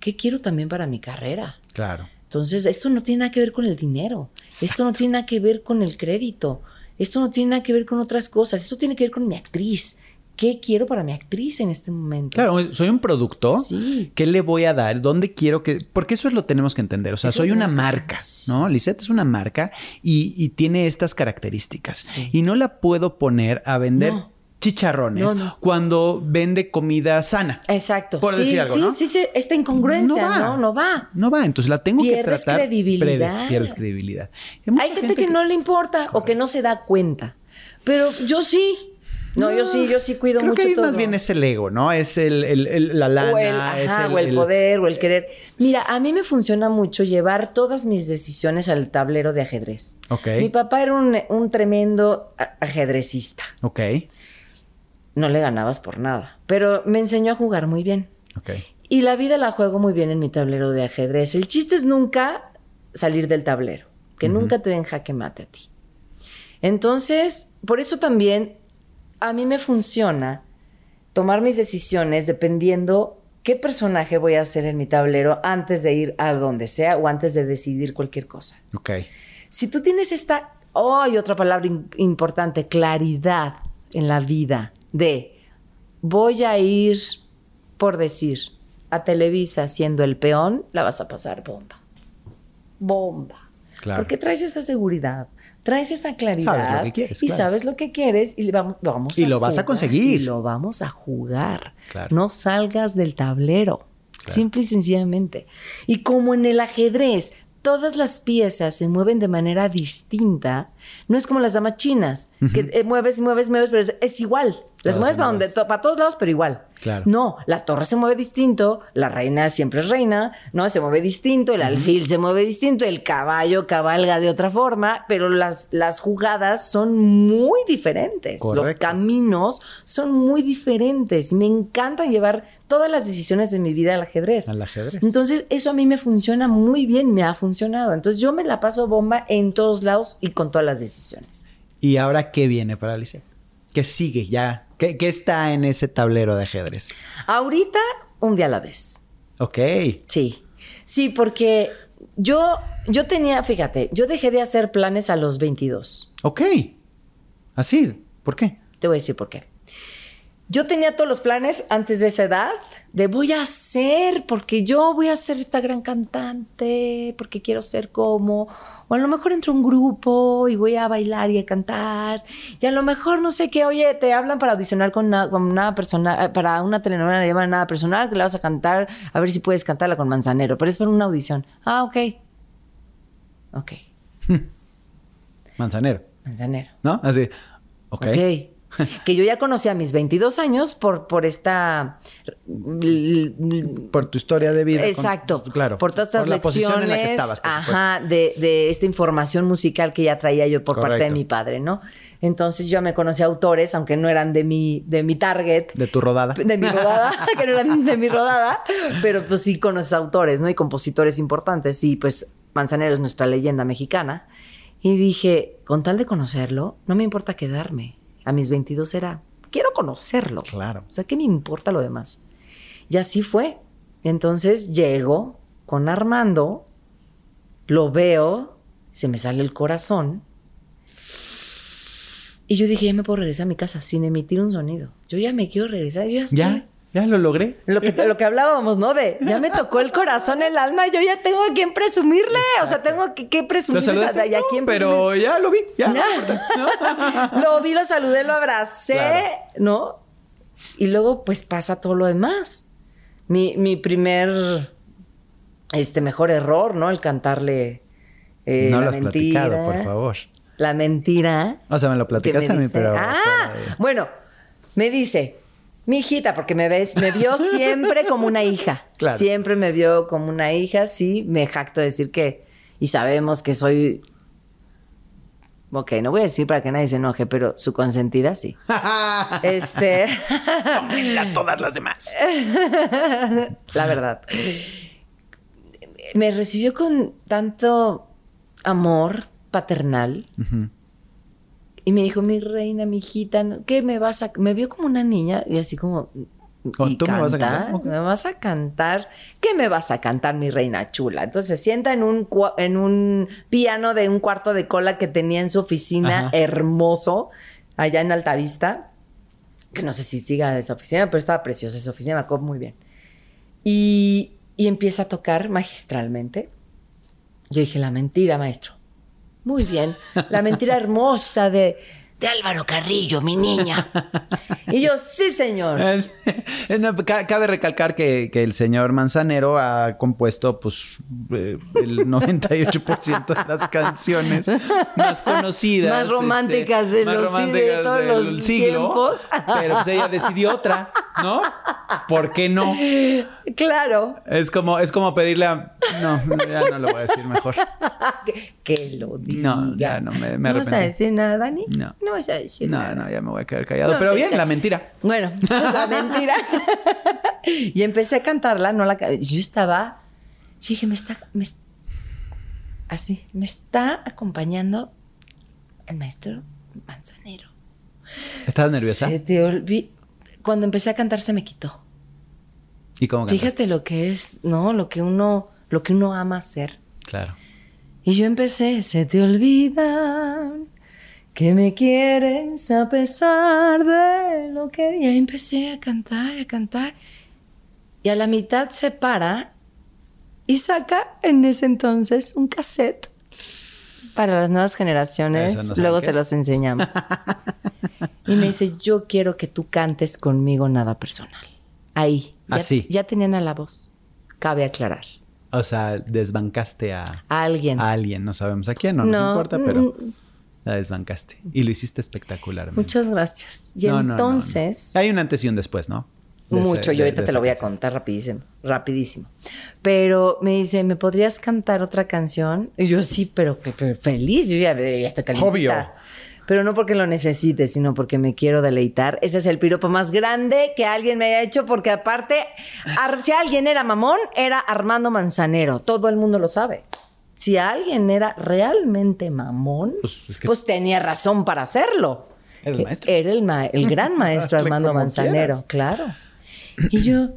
¿qué quiero también para mi carrera? Claro. Entonces, esto no tiene nada que ver con el dinero, esto no tiene nada que ver con el crédito, esto no tiene nada que ver con otras cosas, esto tiene que ver con mi actriz. ¿Qué quiero para mi actriz en este momento? Claro, soy un producto. Sí. ¿Qué le voy a dar? ¿Dónde quiero que.? Porque eso es lo tenemos que entender. O sea, Eso soy una que marca. ¿no? Lisette es una marca y, y tiene estas características. Sí. Y no la puedo poner a vender No. Chicharrones No, no. cuando vende comida sana. Exacto. Por sí, decir algo, sí, ¿no? sí, sí, esta incongruencia, No va. no, no va. No va, entonces la tengo Pierdes que tratar. credibilidad. Pierdes, pierdes credibilidad. Hay gente, que, no le importa o que no se da cuenta. Pero yo sí. No, yo sí, yo sí cuido Creo mucho que ahí todo. más bien es el ego, ¿no? Es el, el- el- la lana, o el, ajá, es o el poder o el querer. Mira, a mí me funciona mucho llevar todas mis decisiones al tablero de ajedrez. Ok. Mi papá era un, un tremendo ajedrecista. Ok, No le ganabas por nada, pero me enseñó a jugar muy bien. ok. Y la vida la juego muy bien en mi tablero de ajedrez. El chiste es nunca salir del tablero, que nunca te den jaque mate a ti. Entonces, por eso también a mí me funciona tomar mis decisiones dependiendo qué personaje voy a hacer en mi tablero antes de ir a donde sea o antes de decidir cualquier cosa. Ok. Si tú tienes esta, oh, y otra palabra im- importante, claridad en la vida de voy a ir, por decir, a Televisa siendo el peón, la vas a pasar bomba. Bomba. Claro. Porque traes esa seguridad, traes esa claridad Sabes lo que quieres, y claro. sabes lo que quieres y vamos, lo vamos Y a lo vas a conseguir. Y lo vamos a jugar. Claro. No salgas del tablero. Simple y sencillamente. Y como en el ajedrez todas las piezas se mueven de manera distinta, no es como las damas chinas, que eh, mueves, mueves, mueves, pero es, es igual. Las Todas mueves para, donde, iguales. to- para todos lados, pero igual. Claro. No, la torre se mueve distinto, la reina siempre es reina, ¿no? Se mueve distinto, el alfil se mueve distinto, el caballo cabalga de otra forma, pero las, las jugadas son muy diferentes. Los caminos son muy diferentes. Me encanta llevar todas las decisiones de mi vida al ajedrez. Al ajedrez. Entonces, eso a mí me funciona muy bien, me ha funcionado. Entonces, yo me la paso bomba en todos lados y con todas las decisiones. ¿Y ahora qué viene para Lisette? ¿Qué sigue ya? ¿Qué, qué está en ese tablero de ajedrez? Ahorita, un día a la vez. Ok. Sí. Sí, porque yo, yo tenía, fíjate, yo dejé de hacer planes a los 22. Ok. Así. ¿Por qué? Te voy a decir por qué. Yo tenía todos los planes antes de esa edad de voy a ser, porque yo voy a ser esta gran cantante, porque quiero ser como, o a lo mejor entro a un grupo y voy a bailar y a cantar, y a lo mejor no sé qué, oye, te hablan para audicionar con con una persona, eh, para una telenovela, le llaman nada personal, que la vas a cantar, a ver si puedes cantarla con Manzanero, pero es para una audición. Ah, ok. Ok, Manzanero. Manzanero. ¿No? Así. Ok. Ok. que yo ya conocí a mis 22 años por, por esta... Por tu historia de vida. con- Exacto. claro. Por todas estas la lecciones. posición en la que estabas, por ajá, de, de esta información musical que ya traía yo por parte de Correcto. mi padre, ¿no? Entonces yo me conocí a autores, aunque no eran de mi, de mi target. De tu rodada. De mi rodada, que no eran de mi rodada, pero pues sí conoces autores, ¿no? Y compositores importantes. Y pues Manzanero es nuestra leyenda mexicana. Y dije, con tal de conocerlo, no me importa quedarme. A mis 22 era, quiero conocerlo. Claro. O sea, ¿qué me importa lo demás? Y así fue. Entonces llego con Armando, lo veo, se me sale el corazón. Y yo dije, ya me puedo regresar a mi casa sin emitir un sonido. Yo ya me quiero regresar, yo ya estoy. ¿Ya? ¿Ya lo logré? Lo que, lo que hablábamos, ¿no? De ya me tocó el corazón, el alma, yo ya tengo a quien presumirle. O sea, tengo que, que ¿Lo presumirle. saludaste? a No, quién pero ya lo vi. Ya. presumir. lo vi, lo saludé, lo abracé, Claro. ¿no? Y luego, pues pasa todo lo demás. Mi, mi primer, este, mejor error, ¿no? El cantarle eh, no la lo has mentira. platicado, por favor. La mentira. O sea, me lo que me platicaste a mí, pero. Ah, bueno, me dice, mi hijita, porque me ves, me vio siempre como una hija. Claro. Siempre me vio como una hija, sí, me jacto de decir que, y sabemos que soy, ok, no voy a decir para que nadie se enoje, pero su consentida sí. Este, Tómenla todas las demás. la verdad. Me recibió con tanto amor paternal. Y me dijo, mi reina, mi hijita, ¿qué me vas a...? Me vio como una niña y así como... ¿O ¿y tú me vas a cantar? ¿Me vas a cantar? ¿Qué me vas a cantar, mi reina chula? Entonces se sienta en un, en un piano de un cuarto de cola que tenía en su oficina, Ajá. hermoso, allá en Altavista. Que no sé si siga esa oficina, pero estaba preciosa esa oficina, me acuerdo muy bien. Y, y empieza a tocar magistralmente. Yo dije, la mentira, maestro. Muy bien. La mentira hermosa de, de Álvaro Carrillo, mi niña. Y yo, sí, señor. Es- es- no, ca- cabe recalcar que, que el señor Manzanero ha compuesto pues eh, el 98% de las canciones más conocidas. Más románticas de más los- sí, de todos del los siglo. tiempos. Pero pues ella decidió otra, ¿no? ¿Por qué no? Claro. Es como, es como pedirle a... No, ya no lo voy a decir mejor. que, que lo diga. No, ya no, me- me ¿No vas a decir nada, Dani? No. No vas a decir No, nada. no, ya me voy a quedar callado. No, Pero bien, la mentira. Bueno, la mentira. y empecé a cantarla, no la Yo estaba. Yo dije, me está. me así, me está acompañando el maestro Manzanero. ¿Estás nerviosa? Se te olvi- Cuando empecé a cantar se me quitó. ¿Y cómo cantas? Fíjate lo que es, ¿no? Lo que uno, lo que uno ama hacer. Claro. Y yo empecé, se te olvida que me quieres a pesar de lo que... Y ahí empecé a cantar, a cantar. Y a la mitad se para y saca en ese entonces un cassette para las nuevas generaciones. No Luego se los enseñamos. y me dice, yo quiero que tú cantes conmigo nada personal. Ahí. Ya, Así. Ya tenían a la voz. Cabe aclarar. O sea, desbancaste a, A alguien. a alguien, no sabemos a quién, no, nos No, importa, pero mm, la desbancaste. Y lo hiciste espectacularmente. Muchas gracias. Y No, no, no, no. entonces, Hay un antes y un después, ¿no? De ese- mucho, de- yo ahorita te lo voy a contar rapidísimo, rapidísimo. Pero me dice, ¿me podrías cantar otra canción? Y yo sí, pero, pero feliz, yo ya, ya estoy caliente. Obvio. Pero no porque lo necesite, sino porque me quiero deleitar. Ese es el piropo más grande que alguien me haya hecho, porque aparte, ar- si alguien era mamón, era Armando Manzanero. Todo el mundo lo sabe. Si alguien era realmente mamón, Pues, es que- pues tenía razón para hacerlo. Era el maestro. Era el, ma- el gran maestro Armando Manzanero, quieras. claro. Y yo,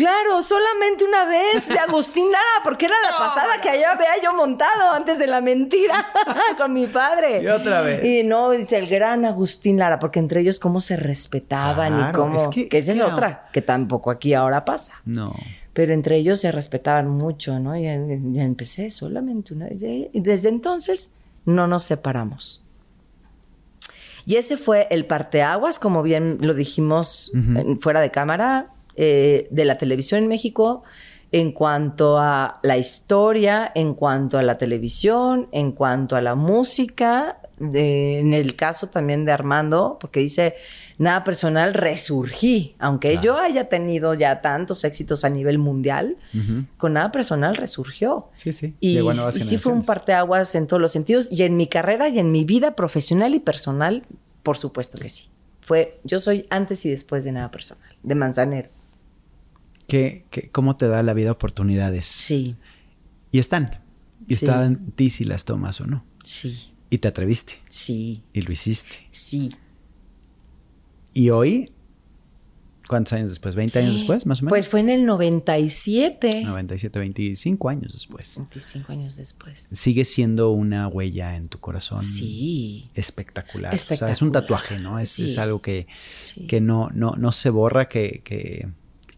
claro, solamente una vez de Agustín Lara, porque era la pasada que allá había yo montado antes de la mentira con mi padre. Y otra vez. Y no, dice el gran Agustín Lara, porque entre ellos cómo se respetaban y cómo. es que- que es esa es que- otra, que tampoco aquí ahora pasa. No. Pero entre ellos se respetaban mucho, ¿no? Y ya, ya empecé solamente una vez. Y desde entonces no nos separamos. Y ese fue el parteaguas, como bien lo dijimos en- fuera de cámara, eh, de la televisión en México en cuanto a la historia, en cuanto a la televisión, en cuanto a la música, de- en el caso también de Armando, porque dice, nada personal, resurgí, aunque yo haya tenido ya tantos éxitos a nivel mundial, con nada personal resurgió. Sí, sí. Y, y sí fue un parteaguas en todos los sentidos, y en mi carrera y en mi vida profesional y personal, por supuesto que sí. Fue, yo soy antes y después de nada personal, de Manzanero. ¿Qué, qué- cómo te da la vida oportunidades? Sí, Y están. Y Sí. está en ti si las tomas o no. sí, Y te atreviste. sí, Y lo hiciste. sí. Y hoy, ¿cuántos años después? ¿20 años después, más o menos? Pues fue en el 97. 97, 25 años después. 25 años después. Sigue siendo una huella en tu corazón. Sí. Espectacular. O sea, es un Espectacular. tatuaje, ¿no? Es, Sí. es algo que, Sí. que no, no, no se borra, que, que, que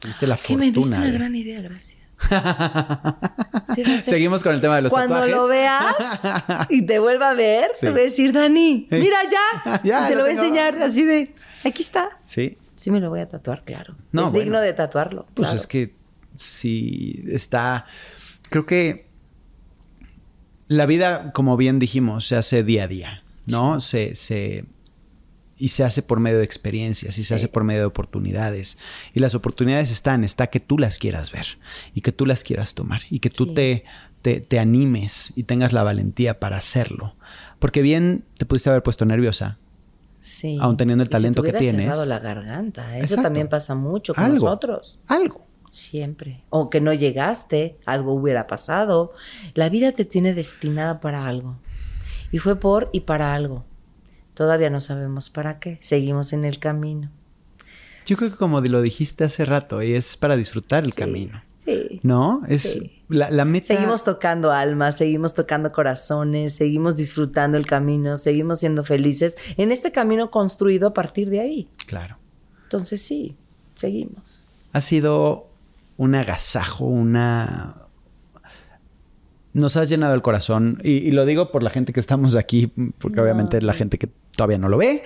tuviste la Que me diste fortuna. una de- gran idea, gracias. Sí, ser- Seguimos con el tema de los Cuando tatuajes. lo veas y te vuelva a ver, Sí. te voy a decir, Dani, mira ya. Ya, Y te lo lo voy a enseñar así de, aquí está. Sí. Sí me lo voy a tatuar, claro. No, es bueno. digno de tatuarlo. Pues claro. es que sí está. Creo que la vida, como bien dijimos, se hace día a día, ¿no? Se, se. Y se hace por medio de experiencias, y Sí. se hace por medio de oportunidades. Y las oportunidades están, está que tú las quieras ver y que tú las quieras tomar y que tú Sí. te, te, te animes y tengas la valentía para hacerlo. Porque bien te pudiste haber puesto nerviosa, Sí. aún teniendo el Y talento te que tienes. cerrado la garganta. Eso Exacto. también pasa mucho con Algo. nosotros. algo. Siempre. O que no llegaste, algo hubiera pasado. La vida te tiene destinada para algo. Y fue por y para algo. Todavía no sabemos para qué. Seguimos en el camino. Yo creo que como lo dijiste hace rato, es para disfrutar el camino. Sí. ¿No? Es Sí. la, la meta. Seguimos tocando almas, seguimos tocando corazones, seguimos disfrutando el camino, seguimos siendo felices en este camino construido a partir de ahí. Claro. Entonces sí, seguimos. Ha sido un agasajo, una. Nos has llenado el corazón. Y, y lo digo por la gente que estamos aquí, porque No. obviamente es la gente que todavía no lo ve.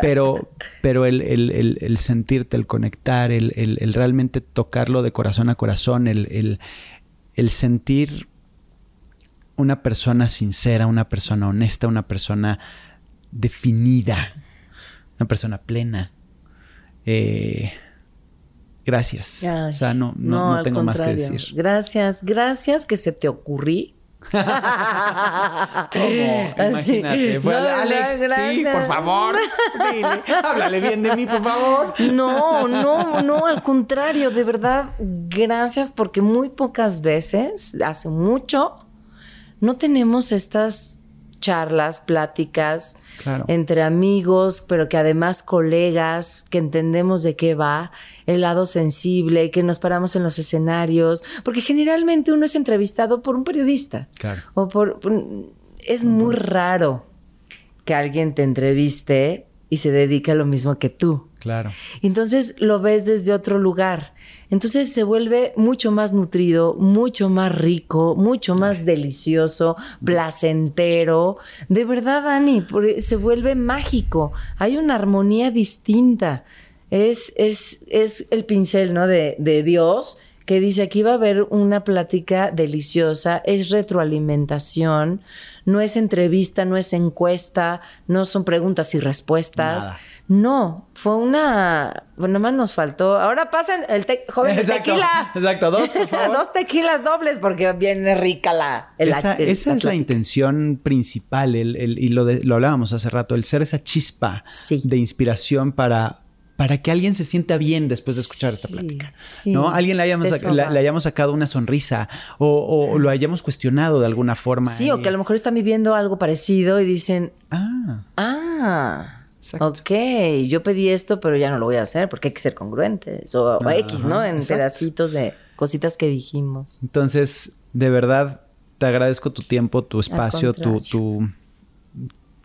Pero, pero el, el- el- el sentirte, el conectar, el, realmente tocarlo de corazón a corazón, el, el- el sentir una persona sincera, una persona honesta, una persona definida, una persona plena. Eh, gracias. Ay, o sea, no, no, no tengo más que decir. Gracias, gracias que se te ocurrí. ¿Cómo? Así. Imagínate. Fue No, Alex, sí, por favor. Dile, háblale bien de mí, por favor. No, no, no, al contrario, de verdad, gracias porque muy pocas veces, hace mucho, no tenemos estas charlas, pláticas Claro. entre amigos, pero que además colegas, que entendemos de qué va, el lado sensible, que nos paramos en los escenarios, porque generalmente uno es entrevistado por un periodista. Claro. O por, por- es muy raro que alguien te entreviste y se dedique a lo mismo que tú. Claro. Entonces lo ves desde otro lugar. Entonces se vuelve mucho más nutrido, mucho más rico, mucho más delicioso, placentero. De verdad, Dani, se vuelve mágico. Hay una armonía distinta. Es, es, es el pincel, ¿no? De, de Dios que dice aquí va a haber una plática deliciosa, es retroalimentación, no es entrevista, no es encuesta, no son preguntas y respuestas. Nada. No, fue una. Bueno, más nos faltó. Ahora pasen el te- joven Exacto, tequila. exacto. Dos, por favor. Dos tequilas dobles porque viene rica la. el- esa el- esa es la intención principal, el- el- y lo, de- lo hablábamos hace rato, el ser esa chispa Sí. de inspiración para, para que alguien se sienta bien después de escuchar esta plática. sí. ¿No? Alguien le hayamos, le, hayamos sacado una sonrisa o, o lo hayamos cuestionado de alguna forma. Sí, o y- que a lo mejor están viviendo algo parecido y dicen, Ah, ah. Exacto. Ok, yo pedí esto, pero ya no lo voy a hacer porque hay que ser congruentes. O, o X, ¿no? En exacto. pedacitos de cositas que dijimos. entonces, de verdad, te agradezco tu tiempo, tu espacio, tu, tu,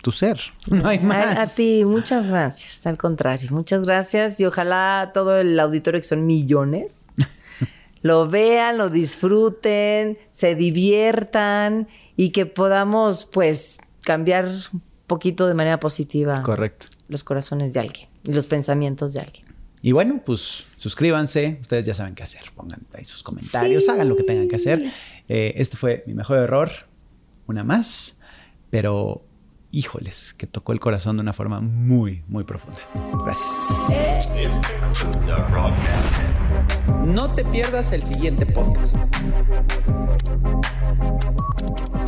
tu ser. No hay más. A, a ti, muchas gracias. Al contrario, muchas gracias. Y ojalá todo el auditorio, que son millones, lo vean, lo disfruten, se diviertan y que podamos, pues, cambiar un poquito de manera positiva Correcto. los corazones de alguien y los pensamientos de alguien. Y bueno, pues suscríbanse. Ustedes ya saben qué hacer. Pongan ahí sus comentarios, Sí. hagan lo que tengan que hacer. Eh, esto fue mi mejor error. Una más. Pero, híjoles, que tocó el corazón de una forma muy, muy profunda. Gracias. No te pierdas el siguiente podcast.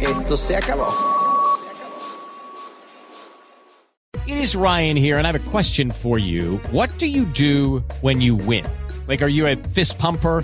Esto se acabó. It is Ryan here, and I have a question for you. What do you do when you win? Like, are you a fist pumper?